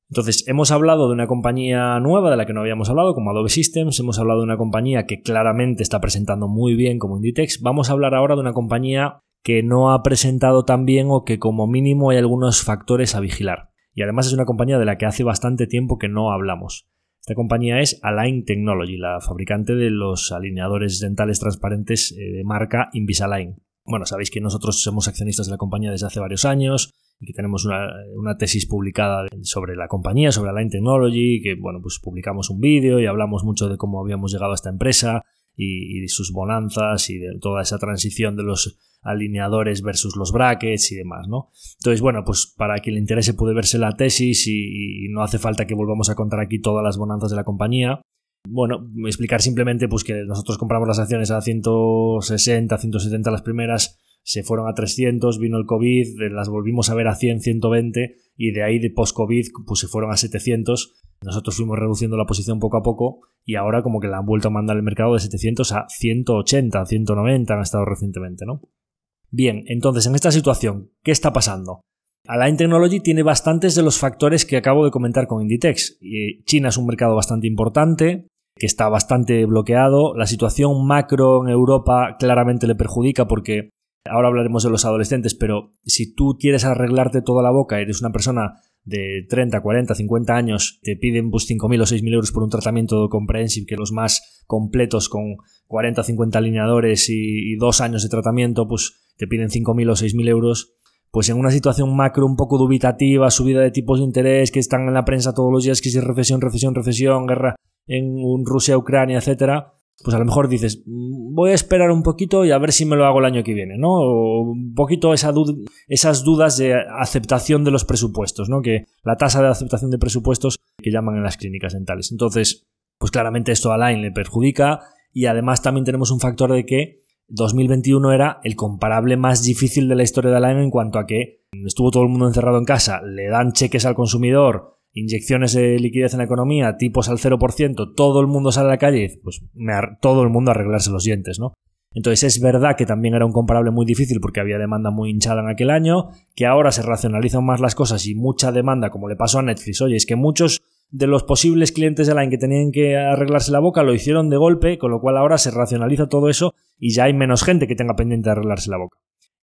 Entonces, hemos hablado de una compañía nueva de la que no habíamos hablado, como Adobe Systems, hemos hablado de una compañía que claramente está presentando muy bien como Inditex, vamos a hablar ahora de una compañía que no ha presentado tan bien o que como mínimo hay algunos factores a vigilar. Y además es una compañía de la que hace bastante tiempo que no hablamos. Esta compañía es Align Technology, la fabricante de los alineadores dentales transparentes eh, de marca Invisalign. Bueno, sabéis que nosotros somos accionistas de la compañía desde hace varios años y que tenemos una, tesis publicada sobre la compañía, sobre Align Technology, que bueno, pues publicamos un vídeo y hablamos mucho de cómo habíamos llegado a esta empresa y, y sus bonanzas y de toda esa transición de los alineadores versus los brackets y demás, ¿no? Entonces, bueno, pues para quien le interese puede verse la tesis y, no hace falta que volvamos a contar aquí todas las bonanzas de la compañía. Bueno, explicar simplemente pues que nosotros compramos las acciones a 160, 170 las primeras, se fueron a 300, vino el COVID, las volvimos a ver a 100, 120 y de ahí de post-COVID pues se fueron a 700. Nosotros fuimos reduciendo la posición poco a poco y ahora como que la han vuelto a mandar el mercado de 700 a 180, 190 han estado recientemente, ¿no? Bien, entonces en esta situación, ¿qué está pasando? Align Technology tiene bastantes de los factores que acabo de comentar con Inditex. China es un mercado bastante importante, que está bastante bloqueado. La situación macro en Europa claramente le perjudica porque ahora hablaremos de los adolescentes, pero si tú quieres arreglarte toda la boca, eres una persona de 30, 40, 50 años, te piden pues 5.000 o 6.000 euros por un tratamiento comprehensive, que los más completos con 40 o 50 alineadores y, y dos años de tratamiento, pues te piden 5.000 o 6.000 euros, pues en una situación macro un poco dubitativa, subida de tipos de interés que están en la prensa todos los días, que si recesión, recesión, recesión, guerra en Rusia, Ucrania, etcétera, pues a lo mejor dices, mm, voy a esperar un poquito y a ver si me lo hago el año que viene, ¿no? O un poquito esa esas dudas de aceptación de los presupuestos, ¿no? Que la tasa de aceptación de presupuestos que llaman en las clínicas dentales. Entonces, pues claramente esto a Line le perjudica y además también tenemos un factor de que 2021 era el comparable más difícil de la historia de Line en cuanto a que estuvo todo el mundo encerrado en casa, le dan cheques al consumidor, inyecciones de liquidez en la economía, tipos al 0%, todo el mundo sale a la calle, pues todo el mundo arreglarse los dientes, ¿no? Entonces es verdad que también era un comparable muy difícil porque había demanda muy hinchada en aquel año, que ahora se racionalizan más las cosas y mucha demanda, como le pasó a Netflix. Oye, es que muchos de los posibles clientes de Line que tenían que arreglarse la boca lo hicieron de golpe, con lo cual ahora se racionaliza todo eso y ya hay menos gente que tenga pendiente de arreglarse la boca.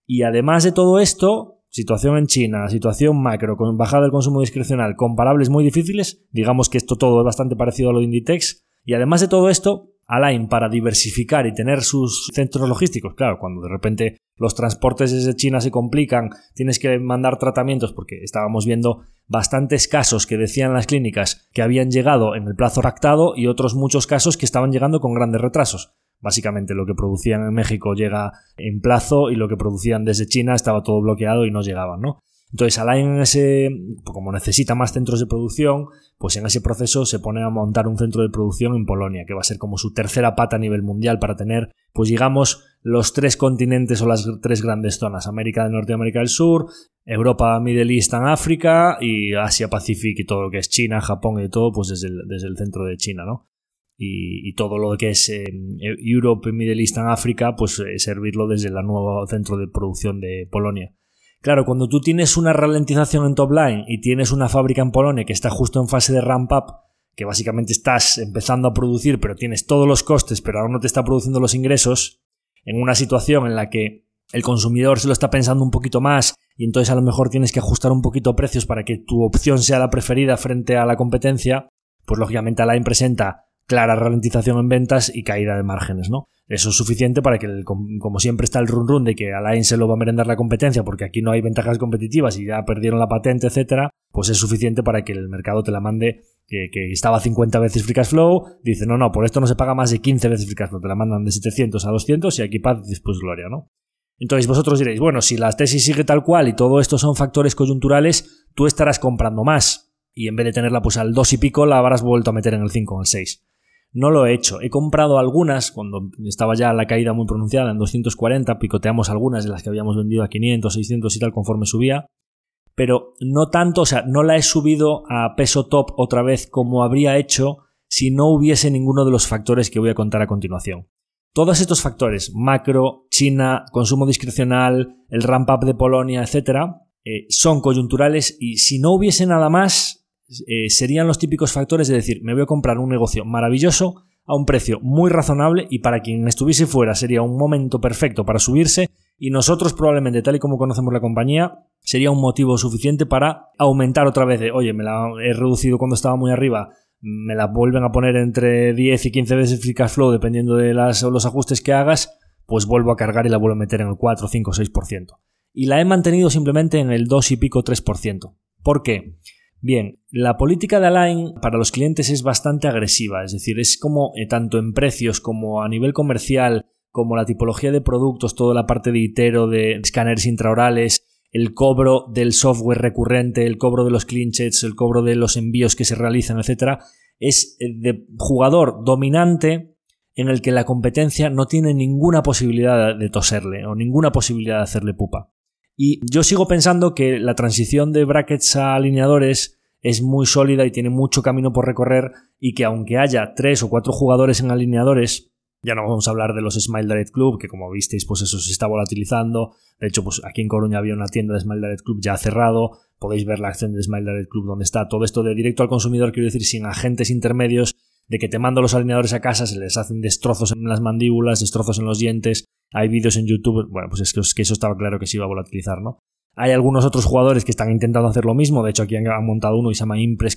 Y además de todo esto, situación en China, situación macro, con bajada del consumo discrecional, comparables muy difíciles, digamos que esto todo es bastante parecido a lo de Inditex, y además de todo esto, Align para diversificar y tener sus centros logísticos, claro, cuando de repente los transportes desde China se complican, tienes que mandar tratamientos, porque estábamos viendo bastantes casos que decían las clínicas que habían llegado en el plazo ractado y otros muchos casos que estaban llegando con grandes retrasos. Básicamente lo que producían en México llega en plazo y lo que producían desde China estaba todo bloqueado y no llegaban, ¿no? Entonces, Align, ese, como necesita más centros de producción, pues en ese proceso se pone a montar un centro de producción en Polonia, que va a ser como su tercera pata a nivel mundial para tener, pues digamos, los tres continentes o las tres grandes zonas, América del Norte y América del Sur, Europa, Middle East and África y Asia Pacífico y todo lo que es China, Japón y todo, pues desde el centro de China, ¿no? Y, todo lo que es eh, Europe, Middle East and África, pues eh, servirlo desde el nuevo centro de producción de Polonia. Claro, cuando tú tienes una ralentización en top line y tienes una fábrica en Polonia que está justo en fase de ramp up, que básicamente estás empezando a producir, pero tienes todos los costes, pero aún no te está produciendo los ingresos, en una situación en la que el consumidor se lo está pensando un poquito más y entonces a lo mejor tienes que ajustar un poquito precios para que tu opción sea la preferida frente a la competencia, pues lógicamente Align presenta clara ralentización en ventas y caída de márgenes, ¿no? Eso es suficiente para que, como siempre está el run run de que Alain se lo va a merendar la competencia porque aquí no hay ventajas competitivas y ya perdieron la patente, etcétera, pues es suficiente para que el mercado te la mande que, estaba 50 veces free cash flow, dice, no, no, por esto no se paga más de 15 veces free cash flow, te la mandan de 700 a 200 y aquí paz, después gloria, ¿no? Entonces vosotros diréis, bueno, si la tesis sigue tal cual y todo esto son factores coyunturales, tú estarás comprando más y en vez de tenerla pues al 2 y pico la habrás vuelto a meter en el 5 o el 6. No lo he hecho. He comprado algunas cuando estaba ya la caída muy pronunciada en 240, picoteamos algunas de las que habíamos vendido a 500, 600 y tal conforme subía. Pero no tanto, o sea, no la he subido a peso top otra vez como habría hecho si no hubiese ninguno de los factores que voy a contar a continuación. Todos estos factores, macro, China, consumo discrecional, el ramp up de Polonia, etc., eh, son coyunturales y si no hubiese nada más, eh, serían los típicos factores de decir, me voy a comprar un negocio maravilloso a un precio muy razonable y para quien estuviese fuera sería un momento perfecto para subirse y nosotros probablemente, tal y como conocemos la compañía, sería un motivo suficiente para aumentar otra vez de, oye, me la he reducido cuando estaba muy arriba, me la vuelven a poner entre 10 y 15 veces free cash flow dependiendo de las, los ajustes que hagas, pues vuelvo a cargar y la vuelvo a meter en el 4, 5, 6%. Y la he mantenido simplemente en el 2 y pico 3%. ¿Por qué? Bien, la política de Align para los clientes es bastante agresiva, es decir, es como eh, tanto en precios como a nivel comercial, como la tipología de productos, toda la parte de itero, de escáneres intraorales, el cobro del software recurrente, el cobro de los clinchets, el cobro de los envíos que se realizan, etc., es eh, de jugador dominante en el que la competencia no tiene ninguna posibilidad de toserle o ninguna posibilidad de hacerle pupa. Y yo sigo pensando que la transición de brackets a alineadores es muy sólida y tiene mucho camino por recorrer y que aunque haya tres o cuatro jugadores en alineadores, ya no vamos a hablar de los Smile Direct Club, que como visteis, pues eso se está volatilizando. De hecho, pues aquí en Coruña había una tienda de Smile Direct Club ya cerrado. Podéis ver la acción de Smile Direct Club donde está todo esto de directo al consumidor, quiero decir, sin agentes intermedios, de que te mando los alineadores a casa, se les hacen destrozos en las mandíbulas, destrozos en los dientes, hay vídeos en YouTube, bueno, pues es que, eso estaba claro que se iba a volatilizar, ¿no? Hay algunos otros jugadores que están intentando hacer lo mismo, de hecho aquí han, montado uno y se llama Impress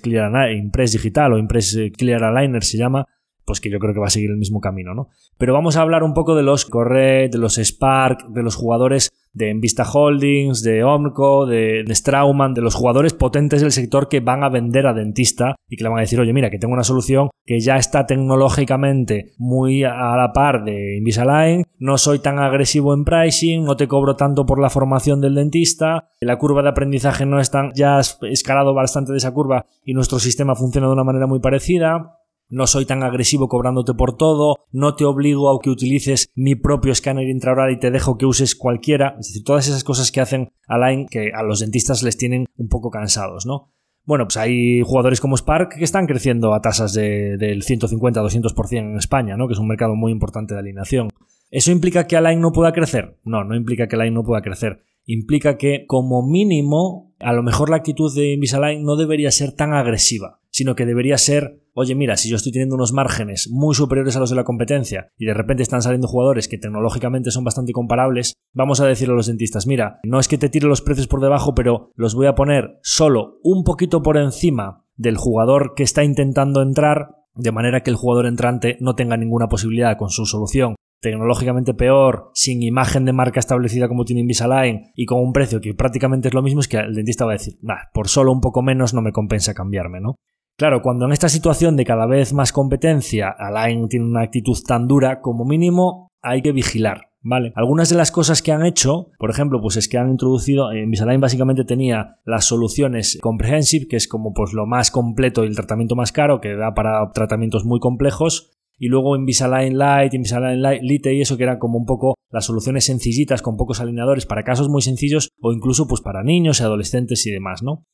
Impress Digital o Impress eh, Clear Aligner se llama, pues que yo creo que va a seguir el mismo camino, ¿no? Pero vamos a hablar un poco de los Corret, de los Spark, de los jugadores de Envista Holdings, de Omco, de, de Strauman, de los jugadores potentes del sector que van a vender a dentista y que le van a decir, oye, mira, que tengo una solución que ya está tecnológicamente muy a la par de Invisalign, no soy tan agresivo en pricing, no te cobro tanto por la formación del dentista, la curva de aprendizaje no está, ya has escalado bastante de esa curva y nuestro sistema funciona de una manera muy parecida, no soy tan agresivo cobrándote por todo, no te obligo a que utilices mi propio escáner intraoral y te dejo que uses cualquiera, es decir, todas esas cosas que hacen Align que a los dentistas les tienen un poco cansados, ¿no? Bueno, pues hay jugadores como Spark que están creciendo a tasas de, del 150-200% en España, ¿no? Que es un mercado muy importante de alineación. ¿Eso implica que Align no pueda crecer? No, no implica que Align no pueda crecer. Implica que, como mínimo, a lo mejor la actitud de Invisalign no debería ser tan agresiva, sino que debería ser oye, mira, si yo estoy teniendo unos márgenes muy superiores a los de la competencia y de repente están saliendo jugadores que tecnológicamente son bastante comparables, vamos a decirle a los dentistas, mira, no es que te tire los precios por debajo, pero los voy a poner solo un poquito por encima del jugador que está intentando entrar, de manera que el jugador entrante no tenga ninguna posibilidad con su solución tecnológicamente peor, sin imagen de marca establecida como tiene Invisalign y con un precio que prácticamente es lo mismo, es que el dentista va a decir, nah, por solo un poco menos no me compensa cambiarme, ¿no? Claro, cuando en esta situación de cada vez más competencia Align tiene una actitud tan dura, como mínimo hay que vigilar. ¿Vale? Algunas de las cosas que han hecho, por ejemplo, pues es que han introducido, en Invisalign básicamente tenía las soluciones Comprehensive, que es como pues lo más completo y el tratamiento más caro, que da para tratamientos muy complejos, y luego Invisalign Light, Invisalign Light, Lite y eso que eran como un poco las soluciones sencillitas con pocos alineadores para casos muy sencillos o incluso pues para niños y adolescentes y demás, ¿no?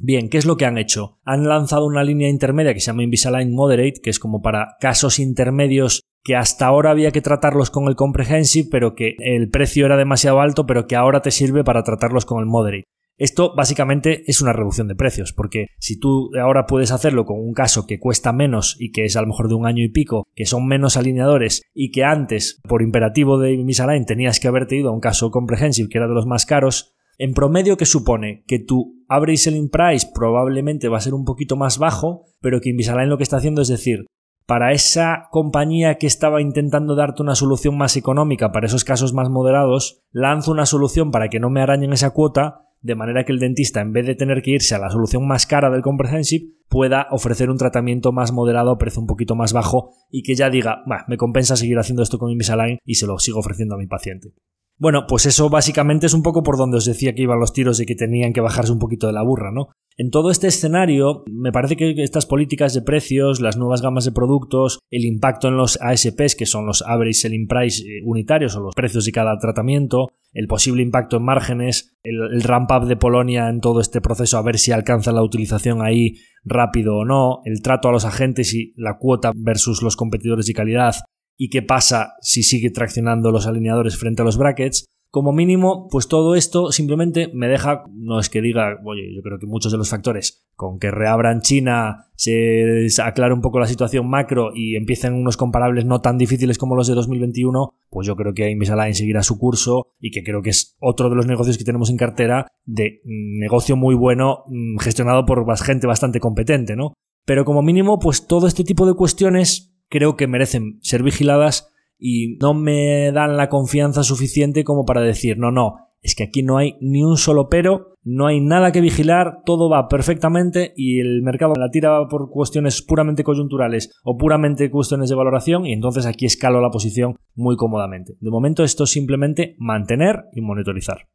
Bien, ¿qué es lo que han hecho? Han lanzado una línea intermedia que se llama Invisalign Moderate, que es como para casos intermedios que hasta ahora había que tratarlos con el Comprehensive, pero que el precio era demasiado alto, pero que ahora te sirve para tratarlos con el Moderate. Esto básicamente es una reducción de precios, porque si tú ahora puedes hacerlo con un caso que cuesta menos y que es a lo mejor de un año y pico, que son menos alineadores y que antes, por imperativo de Invisalign, tenías que haberte ido a un caso comprehensive que era de los más caros, en promedio, ¿qué supone? Que tu average selling price probablemente va a ser un poquito más bajo, pero que Invisalign lo que está haciendo es decir, para esa compañía que estaba intentando darte una solución más económica para esos casos más moderados, lanzo una solución para que no me arañen esa cuota, de manera que el dentista, en vez de tener que irse a la solución más cara del Comprehensive, pueda ofrecer un tratamiento más moderado a precio un poquito más bajo y que ya diga, me compensa seguir haciendo esto con Invisalign y se lo sigo ofreciendo a mi paciente. Bueno, pues eso básicamente es un poco por donde os decía que iban los tiros y que tenían que bajarse un poquito de la burra, ¿no? En todo este escenario, me parece que estas políticas de precios, las nuevas gamas de productos, el impacto en los ASPs, que son los Average Selling Price eh, unitarios o los precios de cada tratamiento, el posible impacto en márgenes, el, el ramp-up de Polonia en todo este proceso, a ver si alcanza la utilización ahí rápido o no, el trato a los agentes y la cuota versus los competidores de calidad, y qué pasa si sigue traccionando los alineadores frente a los brackets. Como mínimo, pues todo esto simplemente me deja, no es que diga, oye, yo creo que muchos de los factores, con que reabran China, se aclare un poco la situación macro y empiecen unos comparables no tan difíciles como los de 2021, pues yo creo que Invisalign seguirá su curso y que creo que es otro de los negocios que tenemos en cartera de mm, negocio muy bueno mm, gestionado por gente bastante competente, ¿no? Pero como mínimo, pues todo este tipo de cuestiones creo que merecen ser vigiladas y no me dan la confianza suficiente como para decir, no, no, es que aquí no hay ni un solo pero, no hay nada que vigilar, todo va perfectamente y el mercado la tira por cuestiones puramente coyunturales o puramente cuestiones de valoración y entonces aquí escalo la posición muy cómodamente. De momento esto es simplemente mantener y monitorizar.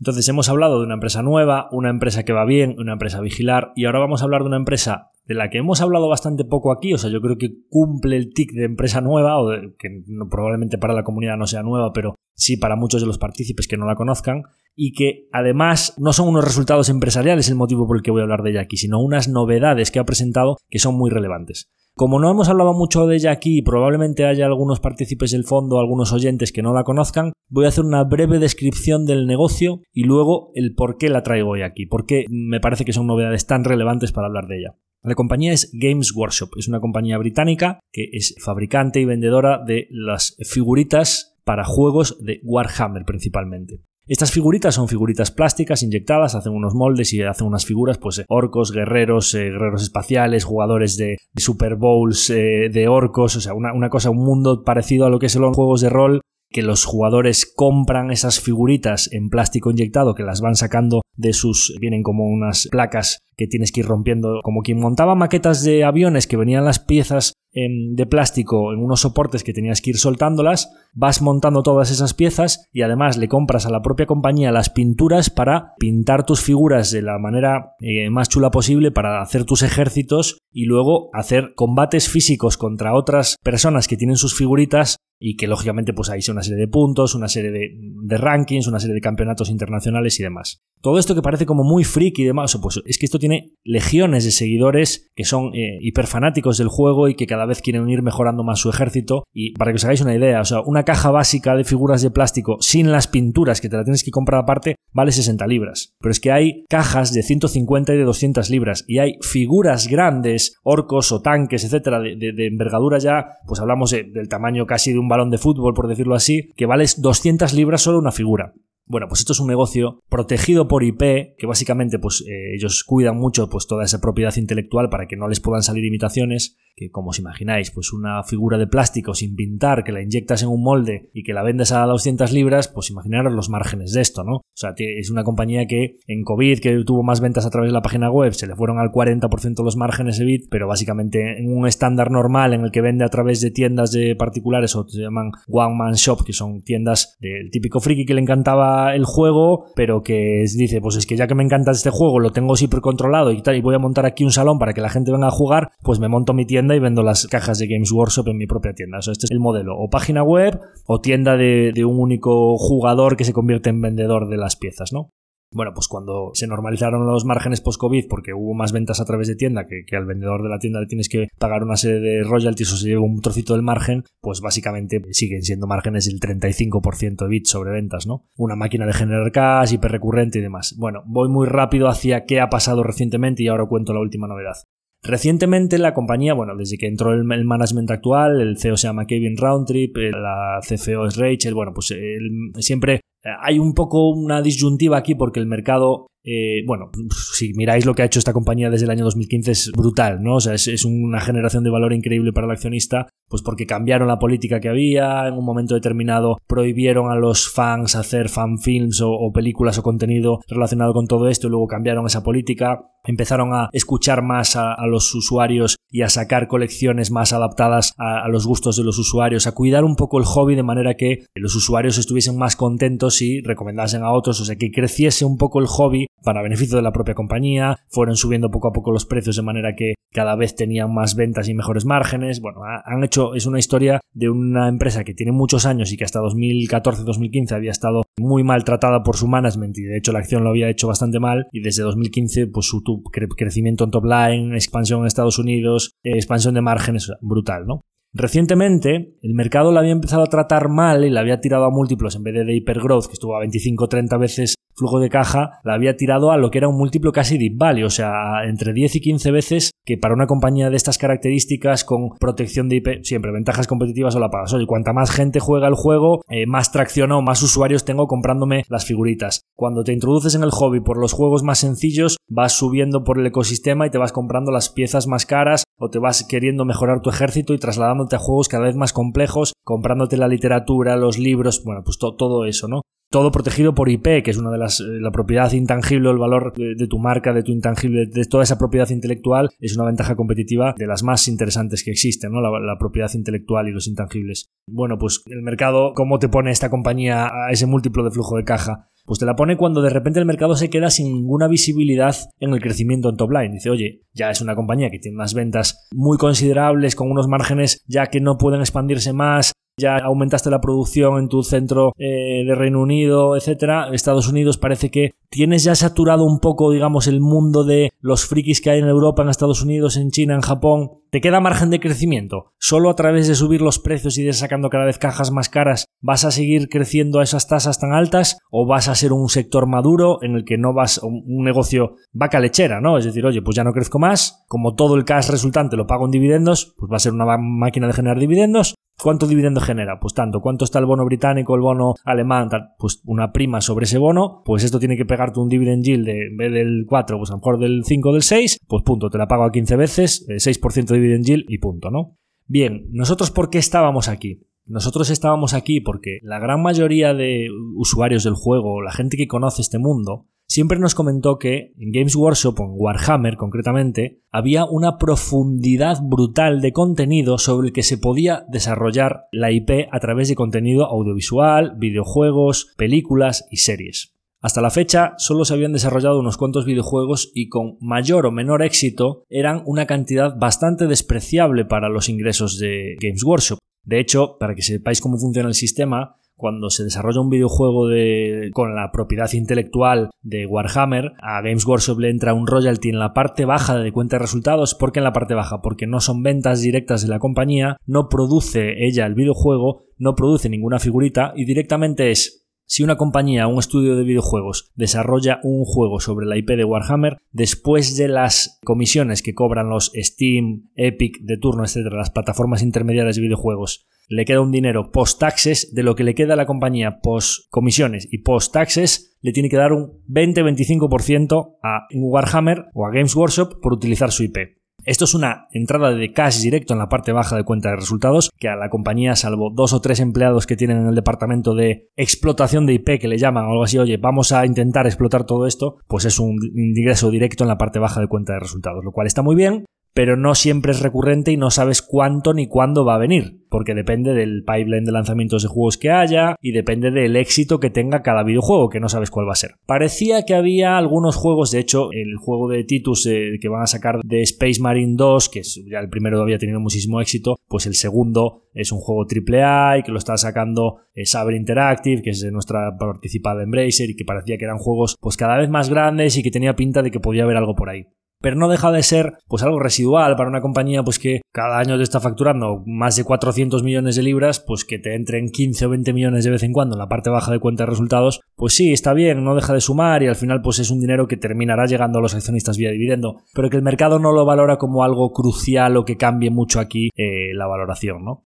Entonces hemos hablado de una empresa nueva, una empresa que va bien, una empresa a vigilar y ahora vamos a hablar de una empresa de la que hemos hablado bastante poco aquí, o sea, yo creo que cumple el tic de empresa nueva, o que probablemente para la comunidad no sea nueva, pero sí para muchos de los partícipes que no la conozcan, y que además no son unos resultados empresariales el motivo por el que voy a hablar de ella aquí, sino unas novedades que ha presentado que son muy relevantes. Como no hemos hablado mucho de ella aquí y probablemente haya algunos partícipes del fondo, algunos oyentes que no la conozcan, voy a hacer una breve descripción del negocio y luego el por qué la traigo hoy aquí, porque me parece que son novedades tan relevantes para hablar de ella. La compañía es Games Workshop, es una compañía británica que es fabricante y vendedora de las figuritas para juegos de Warhammer principalmente. Estas figuritas son figuritas plásticas inyectadas, hacen unos moldes y hacen unas figuras, pues orcos, guerreros, eh, guerreros espaciales, jugadores de, Super Bowls, eh, de orcos, o sea, una, una, cosa, un mundo parecido a lo que son los juegos de rol que los jugadores compran esas figuritas en plástico inyectado que las van sacando de sus vienen como unas placas que tienes que ir rompiendo como quien montaba maquetas de aviones que venían las piezas de plástico en unos soportes que tenías que ir soltándolas, vas montando todas esas piezas y además le compras a la propia compañía las pinturas para pintar tus figuras de la manera eh, más chula posible para hacer tus ejércitos y luego hacer combates físicos contra otras personas que tienen sus figuritas y que lógicamente pues hay una serie de puntos, una serie de, rankings, una serie de campeonatos internacionales y demás. Todo esto que parece como muy freak y demás, pues es que esto tiene legiones de seguidores que son eh, hiperfanáticos del juego y que cada vez quieren ir mejorando más su ejército. Y para que os hagáis una idea, o sea, una caja básica de figuras de plástico sin las pinturas que te la tienes que comprar aparte vale 60 libras. Pero es que hay cajas de 150 y de 200 libras y hay figuras grandes, orcos o tanques, etcétera, de, envergadura ya, pues hablamos del tamaño casi de un balón de fútbol, por decirlo así, que vale 200 libras solo una figura. Bueno, pues esto es un negocio protegido por IP, que básicamente pues eh, ellos cuidan mucho pues toda esa propiedad intelectual para que no les puedan salir imitaciones, que como os imagináis, pues una figura de plástico sin pintar, que la inyectas en un molde y que la vendes a 200 libras, pues imaginaros los márgenes de esto, ¿no? O sea, es una compañía que en COVID, que tuvo más ventas a través de la página web, se le fueron al 40% los márgenes de bit, pero básicamente en un estándar normal en el que vende a través de tiendas de particulares o se llaman one man shop, que son tiendas del típico friki que le encantaba el juego, pero que dice, pues es que ya que me encanta este juego, lo tengo súper controlado y tal, y voy a montar aquí un salón para que la gente venga a jugar, pues me monto mi tienda y vendo las cajas de Games Workshop en mi propia tienda. O sea, este es el modelo. O página web o tienda de, de un único jugador que se convierte en vendedor de las piezas, ¿no? Bueno, pues cuando se normalizaron los márgenes post-COVID porque hubo más ventas a través de tienda, que, al vendedor de la tienda le tienes que pagar una serie de royalties o se lleva un trocito del margen, pues básicamente siguen siendo márgenes del 35% de bits sobre ventas, ¿no? Una máquina de generar cash, hiper recurrente y demás. Bueno, voy muy rápido hacia qué ha pasado recientemente y ahora cuento la última novedad. Recientemente la compañía, bueno, desde que entró el, management actual, el CEO se llama Kevin Roundtrip, la CFO es Rachel, bueno, pues siempre hay un poco una disyuntiva aquí porque el mercado eh, bueno, [laughs] si miráis lo que ha hecho esta compañía desde el año 2015 es brutal, ¿no? O sea, es, una generación de valor increíble para el accionista, pues porque cambiaron la política que había, en un momento determinado prohibieron a los fans hacer fanfilms o, o películas o contenido relacionado con todo esto y luego cambiaron esa política, empezaron a escuchar más a, los usuarios y a sacar colecciones más adaptadas a, los gustos de los usuarios, a cuidar un poco el hobby de manera que los usuarios estuviesen más contentos y recomendasen a otros, o sea, que creciese un poco el hobby para beneficio de la propia compañía, fueron subiendo poco a poco los precios de manera que cada vez tenían más ventas y mejores márgenes. Bueno, han hecho, es una historia de una empresa que tiene muchos años y que hasta 2014-2015 había estado muy maltratada por su management y de hecho la acción lo había hecho bastante mal y desde 2015 pues su crecimiento en top line, expansión en Estados Unidos, eh, expansión de márgenes, brutal, ¿no? Recientemente, el mercado la había empezado a tratar mal y la había tirado a múltiplos en vez de, de hipergrowth, que estuvo a 25-30 veces flujo de caja, la había tirado a lo que era un múltiplo casi deep value, o sea, entre 10 y 15 veces que para una compañía de estas características con protección de IP, siempre ventajas competitivas o la pagas. Oye, cuanta más gente juega el juego, eh, más tracción o más usuarios tengo comprándome las figuritas. Cuando te introduces en el hobby por los juegos más sencillos, vas subiendo por el ecosistema y te vas comprando las piezas más caras o te vas queriendo mejorar tu ejército y trasladándote a juegos cada vez más complejos, comprándote la literatura, los libros, bueno, pues todo eso, ¿no? Todo protegido por IP, que es una de las, eh, la propiedad intangible, el valor de, tu marca, de tu intangible, de toda esa propiedad intelectual, es una ventaja competitiva de las más interesantes que existen, ¿no? La, la, propiedad intelectual y los intangibles. Bueno, pues el mercado, ¿cómo te pone esta compañía a ese múltiplo de flujo de caja? Pues te la pone cuando de repente el mercado se queda sin ninguna visibilidad en el crecimiento en top line. Dice, oye, ya es una compañía que tiene unas ventas muy considerables, con unos márgenes ya que no pueden expandirse más, ya aumentaste la producción en tu centro eh, de Reino Unido, etcétera. Estados Unidos parece que tienes ya saturado un poco, digamos, el mundo de los frikis que hay en Europa, en Estados Unidos, en China, en Japón. ¿Te queda margen de crecimiento? ¿Solo a través de subir los precios y de sacando cada vez cajas más caras vas a seguir creciendo a esas tasas tan altas? ¿O vas a ser un sector maduro en el que no vas, un negocio vaca lechera, ¿no? Es decir, oye, pues ya no crezco más, como todo el cash resultante lo pago en dividendos, pues va a ser una máquina de generar dividendos, ¿Cuánto dividendo genera? Pues tanto. ¿Cuánto está el bono británico, el bono alemán? Pues una prima sobre ese bono. Pues esto tiene que pegarte un dividend yield de, en vez del 4, pues a lo mejor del 5 o del 6. Pues punto, te la pago a 15 veces, 6% de dividend yield y punto, ¿no? Bien, ¿nosotros por qué estábamos aquí? Nosotros estábamos aquí porque la gran mayoría de usuarios del juego, la gente que conoce este mundo, siempre nos comentó que en Games Workshop en Warhammer concretamente había una profundidad brutal de contenido sobre el que se podía desarrollar la IP a través de contenido audiovisual, videojuegos, películas y series. Hasta la fecha solo se habían desarrollado unos cuantos videojuegos y con mayor o menor éxito eran una cantidad bastante despreciable para los ingresos de Games Workshop. De hecho, para que sepáis cómo funciona el sistema, cuando se desarrolla un videojuego de, con la propiedad intelectual de Warhammer, a Games Workshop le entra un royalty en la parte baja de cuenta de resultados. ¿Por qué en la parte baja? Porque no son ventas directas de la compañía, no produce ella el videojuego, no produce ninguna figurita y directamente es si una compañía un estudio de videojuegos desarrolla un juego sobre la IP de Warhammer, después de las comisiones que cobran los Steam, Epic, de turno, etcétera, las plataformas intermediarias de videojuegos, le queda un dinero post-taxes, de lo que le queda a la compañía post-comisiones y post-taxes, le tiene que dar un 20-25% a Warhammer o a Games Workshop por utilizar su IP. Esto es una entrada de cash directo en la parte baja de cuenta de resultados, que a la compañía, salvo dos o tres empleados que tienen en el departamento de explotación de IP, que le llaman o algo así, oye, vamos a intentar explotar todo esto, pues es un ingreso directo en la parte baja de cuenta de resultados, lo cual está muy bien, pero no siempre es recurrente y no sabes cuánto ni cuándo va a venir, porque depende del pipeline de lanzamientos de juegos que haya y depende del éxito que tenga cada videojuego, que no sabes cuál va a ser. Parecía que había algunos juegos, de hecho, el juego de Titus eh, que van a sacar de Space Marine 2, que ya el primero había tenido muchísimo éxito, pues el segundo es un juego AAA y que lo está sacando eh, Saber Interactive, que es de nuestra participada Embracer y que parecía que eran juegos pues cada vez más grandes y que tenía pinta de que podía haber algo por ahí pero no deja de ser pues algo residual para una compañía pues que cada año te está facturando más de 400 millones de libras, pues que te entren 15 o 20 millones de vez en cuando en la parte baja de cuenta de resultados, pues sí, está bien, no deja de sumar y al final pues es un dinero que terminará llegando a los accionistas vía dividendo, pero que el mercado no lo valora como algo crucial o que cambie mucho aquí eh, la valoración, ¿no?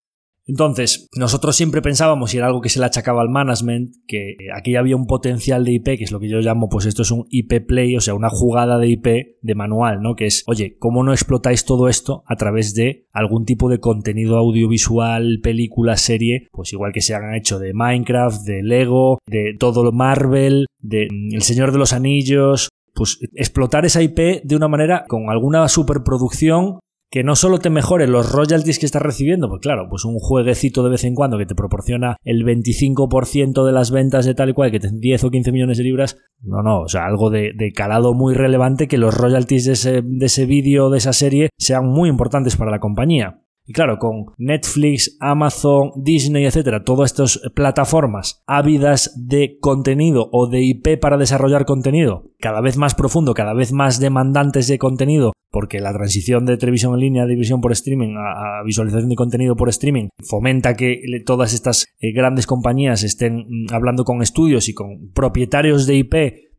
Entonces, nosotros siempre pensábamos, y era algo que se le achacaba al management, que aquí había un potencial de IP, que es lo que yo llamo, pues esto es un IP play, o sea, una jugada de IP de manual, ¿no? Que es, oye, ¿cómo no explotáis todo esto a través de algún tipo de contenido audiovisual, película, serie, pues igual que se han hecho de Minecraft, de Lego, de todo lo Marvel, de mm, El Señor de los Anillos, pues explotar esa IP de una manera con alguna superproducción que no solo te mejore los royalties que estás recibiendo, pues claro, pues un jueguecito de vez en cuando que te proporciona el 25% de las ventas de tal y cual, que te 10 o 15 millones de libras, no, no, o sea, algo de, calado muy relevante que los royalties de ese, de ese vídeo, de esa serie, sean muy importantes para la compañía. Y claro, con Netflix, Amazon, Disney, etcétera, todas estas plataformas ávidas de contenido o de IP para desarrollar contenido, cada vez más profundo, cada vez más demandantes de contenido, porque la transición de televisión en línea de visión por streaming a, visualización de contenido por streaming fomenta que todas estas eh, grandes compañías estén mm, hablando con estudios y con propietarios de IP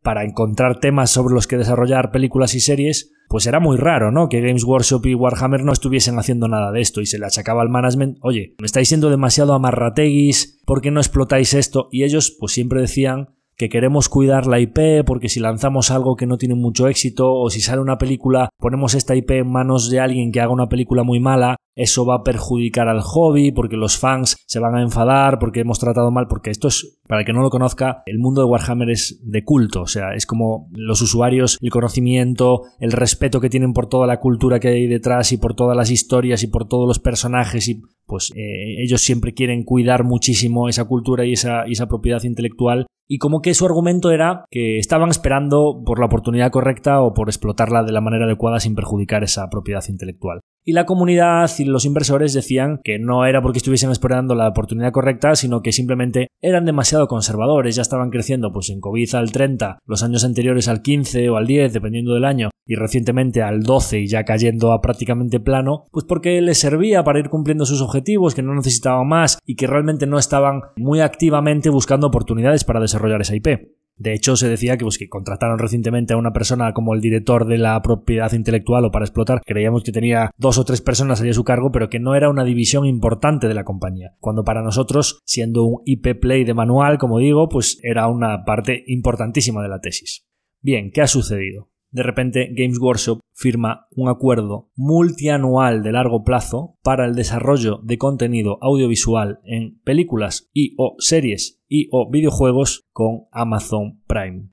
para encontrar temas sobre los que desarrollar películas y series, pues era muy raro, ¿no? Que Games Workshop y Warhammer no estuviesen haciendo nada de esto y se le achacaba al management, oye, me estáis siendo demasiado amarrateguis, ¿por qué no explotáis esto? Y ellos pues siempre decían que queremos cuidar la IP porque si lanzamos algo que no tiene mucho éxito o si sale una película ponemos esta IP en manos de alguien que haga una película muy mala, eso va a perjudicar al hobby porque los fans se van a enfadar porque hemos tratado mal, porque esto es, para el que no lo conozca, el mundo de Warhammer es de culto, o sea, es como los usuarios, el conocimiento, el respeto que tienen por toda la cultura que hay detrás y por todas las historias y por todos los personajes y pues eh, ellos siempre quieren cuidar muchísimo esa cultura y esa, y esa propiedad intelectual y como que su argumento era que estaban esperando por la oportunidad correcta o por explotarla de la manera adecuada sin perjudicar esa propiedad intelectual. Y la comunidad y los inversores decían que no era porque estuviesen esperando la oportunidad correcta, sino que simplemente eran demasiado conservadores, ya estaban creciendo pues en COVID al 30, los años anteriores al 15 o al 10, dependiendo del año, y recientemente al 12 y ya cayendo a prácticamente plano, pues porque les servía para ir cumpliendo sus objetivos, que no necesitaban más y que realmente no estaban muy activamente buscando oportunidades para desarrollar esa IP. De hecho, se decía que, pues, que contrataron recientemente a una persona como el director de la propiedad intelectual o para explotar. Creíamos que tenía dos o tres personas allí a su cargo, pero que no era una división importante de la compañía. Cuando para nosotros, siendo un IP Play de manual, como digo, pues era una parte importantísima de la tesis. Bien, ¿qué ha sucedido? de repente Games Workshop firma un acuerdo multianual de largo plazo para el desarrollo de contenido audiovisual en películas y o series y o videojuegos con Amazon Prime.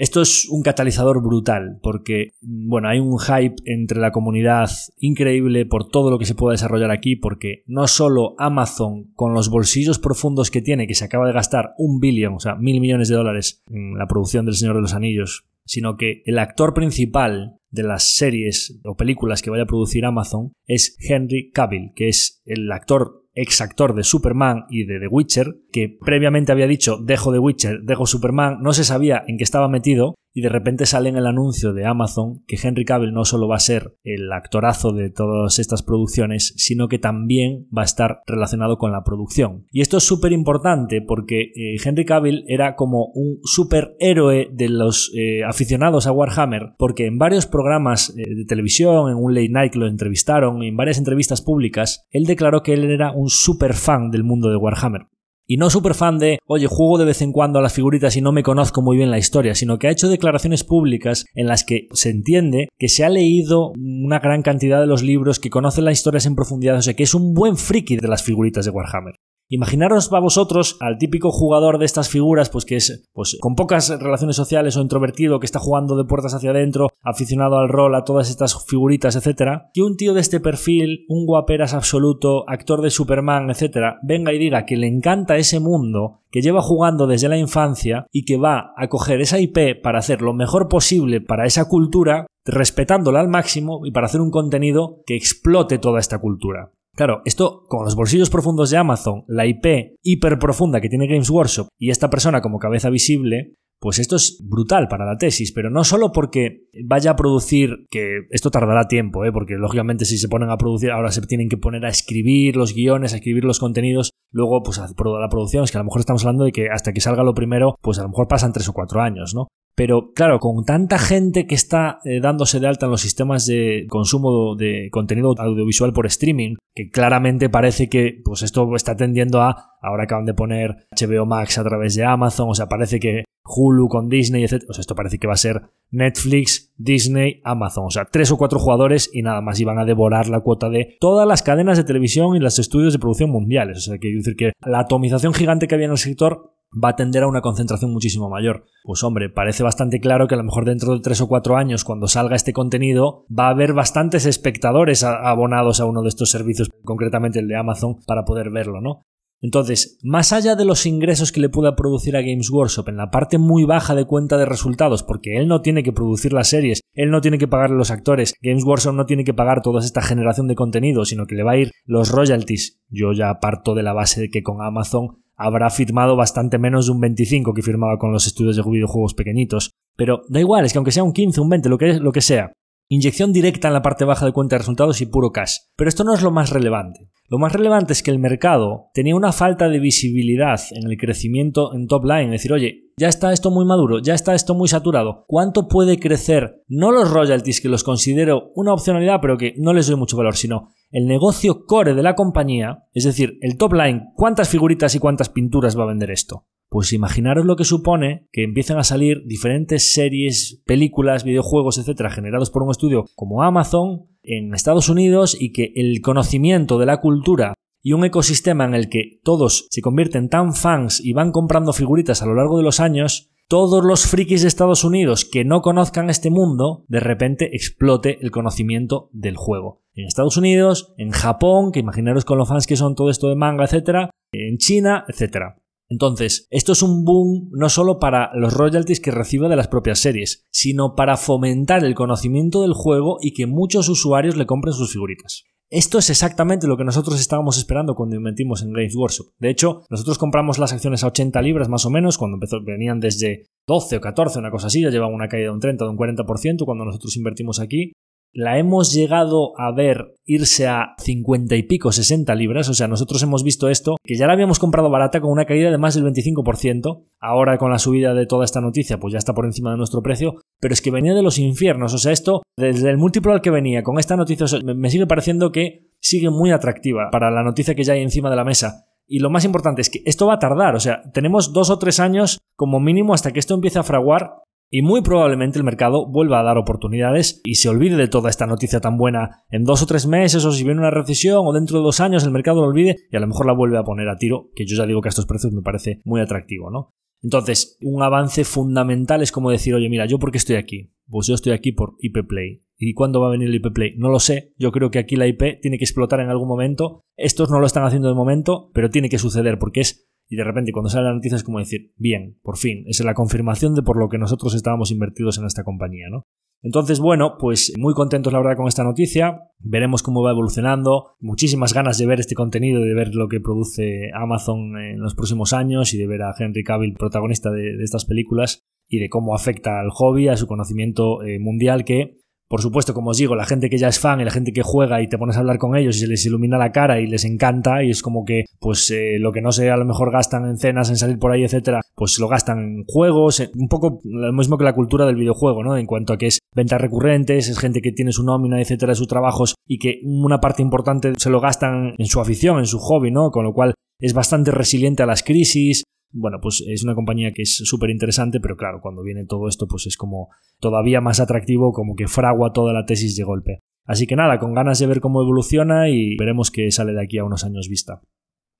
Esto es un catalizador brutal porque, bueno, hay un hype entre la comunidad increíble por todo lo que se puede desarrollar aquí porque no solo Amazon con los bolsillos profundos que tiene, que se acaba de gastar un billón, o sea, mil millones de dólares en la producción del Señor de los Anillos, sino que el actor principal de las series o películas que vaya a producir Amazon es Henry Cavill, que es el actor ex actor de Superman y de The Witcher, que previamente había dicho dejo The Witcher, dejo Superman, no se sabía en qué estaba metido y de repente sale en el anuncio de Amazon que Henry Cavill no solo va a ser el actorazo de todas estas producciones, sino que también va a estar relacionado con la producción. Y esto es súper importante porque eh, Henry Cavill era como un superhéroe de los eh, aficionados a Warhammer, porque en varios programas eh, de televisión, en un late night lo entrevistaron, en varias entrevistas públicas, él declaró que él era un super fan del mundo de Warhammer. Y no súper fan de, oye, juego de vez en cuando a las figuritas y no me conozco muy bien la historia, sino que ha hecho declaraciones públicas en las que se entiende que se ha leído una gran cantidad de los libros, que conoce las historias en profundidad, o sea, que es un buen friki de las figuritas de Warhammer. Imaginaros a vosotros al típico jugador de estas figuras, pues que es pues, con pocas relaciones sociales o introvertido, que está jugando de puertas hacia adentro, aficionado al rol, a todas estas figuritas, etcétera, que un tío de este perfil, un guaperas absoluto, actor de Superman, etcétera, venga y diga que le encanta ese mundo, que lleva jugando desde la infancia y que va a coger esa IP para hacer lo mejor posible para esa cultura, respetándola al máximo y para hacer un contenido que explote toda esta cultura. Claro, esto con los bolsillos profundos de Amazon, la IP hiper profunda que tiene Games Workshop y esta persona como cabeza visible, pues esto es brutal para la tesis, pero no solo porque vaya a producir, que esto tardará tiempo, ¿eh? porque lógicamente si se ponen a producir, ahora se tienen que poner a escribir los guiones, a escribir los contenidos, luego pues a la producción, es que a lo mejor estamos hablando de que hasta que salga lo primero, pues a lo mejor pasan tres o cuatro años, ¿no? Pero claro, con tanta gente que está eh, dándose de alta en los sistemas de consumo de contenido audiovisual por streaming, que claramente parece que pues esto está tendiendo a, ahora acaban de poner HBO Max a través de Amazon, o sea, parece que Hulu con Disney, etc. O sea, esto parece que va a ser Netflix, Disney, Amazon. O sea, tres o cuatro jugadores y nada más iban a devorar la cuota de todas las cadenas de televisión y los estudios de producción mundiales. O sea, quiere decir que la atomización gigante que había en el sector va a tender a una concentración muchísimo mayor. Pues hombre, parece bastante claro que a lo mejor dentro de tres o cuatro años, cuando salga este contenido, va a haber bastantes espectadores abonados a uno de estos servicios, concretamente el de Amazon, para poder verlo, ¿no? Entonces, más allá de los ingresos que le pueda producir a Games Workshop en la parte muy baja de cuenta de resultados, porque él no tiene que producir las series, él no tiene que pagarle los actores, Games Workshop no tiene que pagar toda esta generación de contenido, sino que le va a ir los royalties. Yo ya parto de la base de que con Amazon habrá firmado bastante menos de un 25 que firmaba con los estudios de videojuegos pequeñitos. Pero da igual, es que aunque sea un 15, un 20, lo que, lo que sea, inyección directa en la parte baja de cuenta de resultados y puro cash. Pero esto no es lo más relevante. Lo más relevante es que el mercado tenía una falta de visibilidad en el crecimiento en top line. Es decir, oye, ya está esto muy maduro, ya está esto muy saturado. ¿Cuánto puede crecer? No los royalties, que los considero una opcionalidad, pero que no les doy mucho valor, sino el negocio core de la compañía, es decir, el top line, cuántas figuritas y cuántas pinturas va a vender esto. Pues imaginaros lo que supone que empiecen a salir diferentes series, películas, videojuegos, etcétera, generados por un estudio como Amazon en Estados Unidos y que el conocimiento de la cultura y un ecosistema en el que todos se convierten tan fans y van comprando figuritas a lo largo de los años, todos los frikis de Estados Unidos que no conozcan este mundo, de repente explote el conocimiento del juego. En Estados Unidos, en Japón, que imaginaros con los fans que son todo esto de manga, etcétera, en China, etcétera. Entonces, esto es un boom no solo para los royalties que recibe de las propias series, sino para fomentar el conocimiento del juego y que muchos usuarios le compren sus figuritas. Esto es exactamente lo que nosotros estábamos esperando cuando inventimos en Games Workshop. De hecho, nosotros compramos las acciones a 80 libras más o menos, cuando empezó, venían desde 12 o 14, una cosa así, ya llevaban una caída de un 30 o de un 40% cuando nosotros invertimos aquí la hemos llegado a ver irse a 50 y pico, 60 libras, o sea, nosotros hemos visto esto, que ya la habíamos comprado barata con una caída de más del 25%, ahora con la subida de toda esta noticia, pues ya está por encima de nuestro precio, pero es que venía de los infiernos, o sea, esto, desde el múltiplo al que venía con esta noticia, me sigue pareciendo que sigue muy atractiva para la noticia que ya hay encima de la mesa. Y lo más importante es que esto va a tardar, o sea, tenemos dos o tres años como mínimo hasta que esto empiece a fraguar y muy probablemente el mercado vuelva a dar oportunidades y se olvide de toda esta noticia tan buena en dos o tres meses o si viene una recesión o dentro de dos años el mercado lo olvide y a lo mejor la vuelve a poner a tiro, que yo ya digo que a estos precios me parece muy atractivo, ¿no? Entonces, un avance fundamental es como decir, oye, mira, ¿yo por qué estoy aquí? Pues yo estoy aquí por IP Play. ¿Y cuándo va a venir el IP Play? No lo sé. Yo creo que aquí la IP tiene que explotar en algún momento. Estos no lo están haciendo de momento, pero tiene que suceder porque es y de repente cuando sale la noticia es como decir, bien, por fin, es la confirmación de por lo que nosotros estábamos invertidos en esta compañía, ¿no? Entonces, bueno, pues muy contentos la verdad con esta noticia, veremos cómo va evolucionando, muchísimas ganas de ver este contenido, de ver lo que produce Amazon en los próximos años y de ver a Henry Cavill protagonista de, estas películas y de cómo afecta al hobby, a su conocimiento eh, mundial que por supuesto, como os digo, la gente que ya es fan y la gente que juega y te pones a hablar con ellos y se les ilumina la cara y les encanta y es como que, pues, eh, lo que no sé, a lo mejor gastan en cenas, en salir por ahí, etcétera, pues lo gastan en juegos, un poco lo mismo que la cultura del videojuego, ¿no? En cuanto a que es ventas recurrentes, es gente que tiene su nómina, etcétera, de sus trabajos y que una parte importante se lo gastan en su afición, en su hobby, ¿no? Con lo cual es bastante resiliente a las crisis, bueno, pues es una compañía que es súper interesante, pero claro, cuando viene todo esto, pues es como todavía más atractivo, como que fragua toda la tesis de golpe. Así que nada, con ganas de ver cómo evoluciona y veremos qué sale de aquí a unos años vista.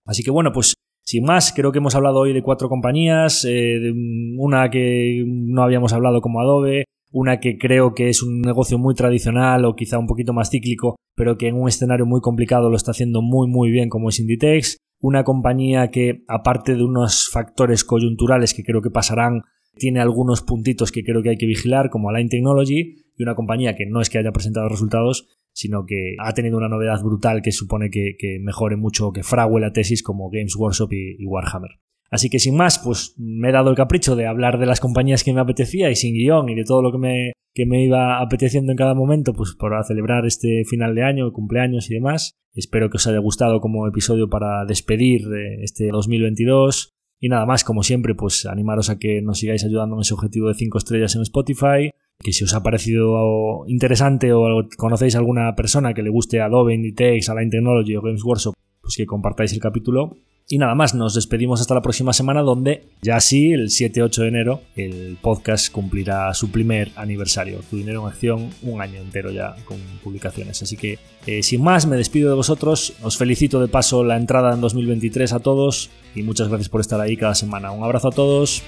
Así que bueno, pues sin más, creo que hemos hablado hoy de cuatro compañías, eh, una que no habíamos hablado como Adobe, una que creo que es un negocio muy tradicional o quizá un poquito más cíclico, pero que en un escenario muy complicado lo está haciendo muy muy bien como es Inditex, una compañía que, aparte de unos factores coyunturales que creo que pasarán, tiene algunos puntitos que creo que hay que vigilar, como Align Technology, y una compañía que no es que haya presentado resultados, sino que ha tenido una novedad brutal que supone que, mejore mucho, que frague la tesis como Games Workshop y Warhammer. Así que sin más, pues me he dado el capricho de hablar de las compañías que me apetecía y sin guion y de todo lo que me, que me iba apeteciendo en cada momento, pues para celebrar este final de año, cumpleaños y demás. Espero que os haya gustado como episodio para despedir eh, este 2022. Y nada más, como siempre, pues animaros a que nos sigáis ayudando en ese objetivo de 5 estrellas en Spotify. Que si os ha parecido interesante o conocéis a alguna persona que le guste Adobe, Inditex, Align Technology o Games Workshop, pues que compartáis el capítulo y nada más, nos despedimos hasta la próxima semana donde ya sí, el 7-8 de enero, el podcast cumplirá su primer aniversario. Tu dinero en acción, un año entero ya con publicaciones. Así que eh, sin más, me despido de vosotros. Os felicito de paso la entrada en 2023 a todos y muchas gracias por estar ahí cada semana. Un abrazo a todos.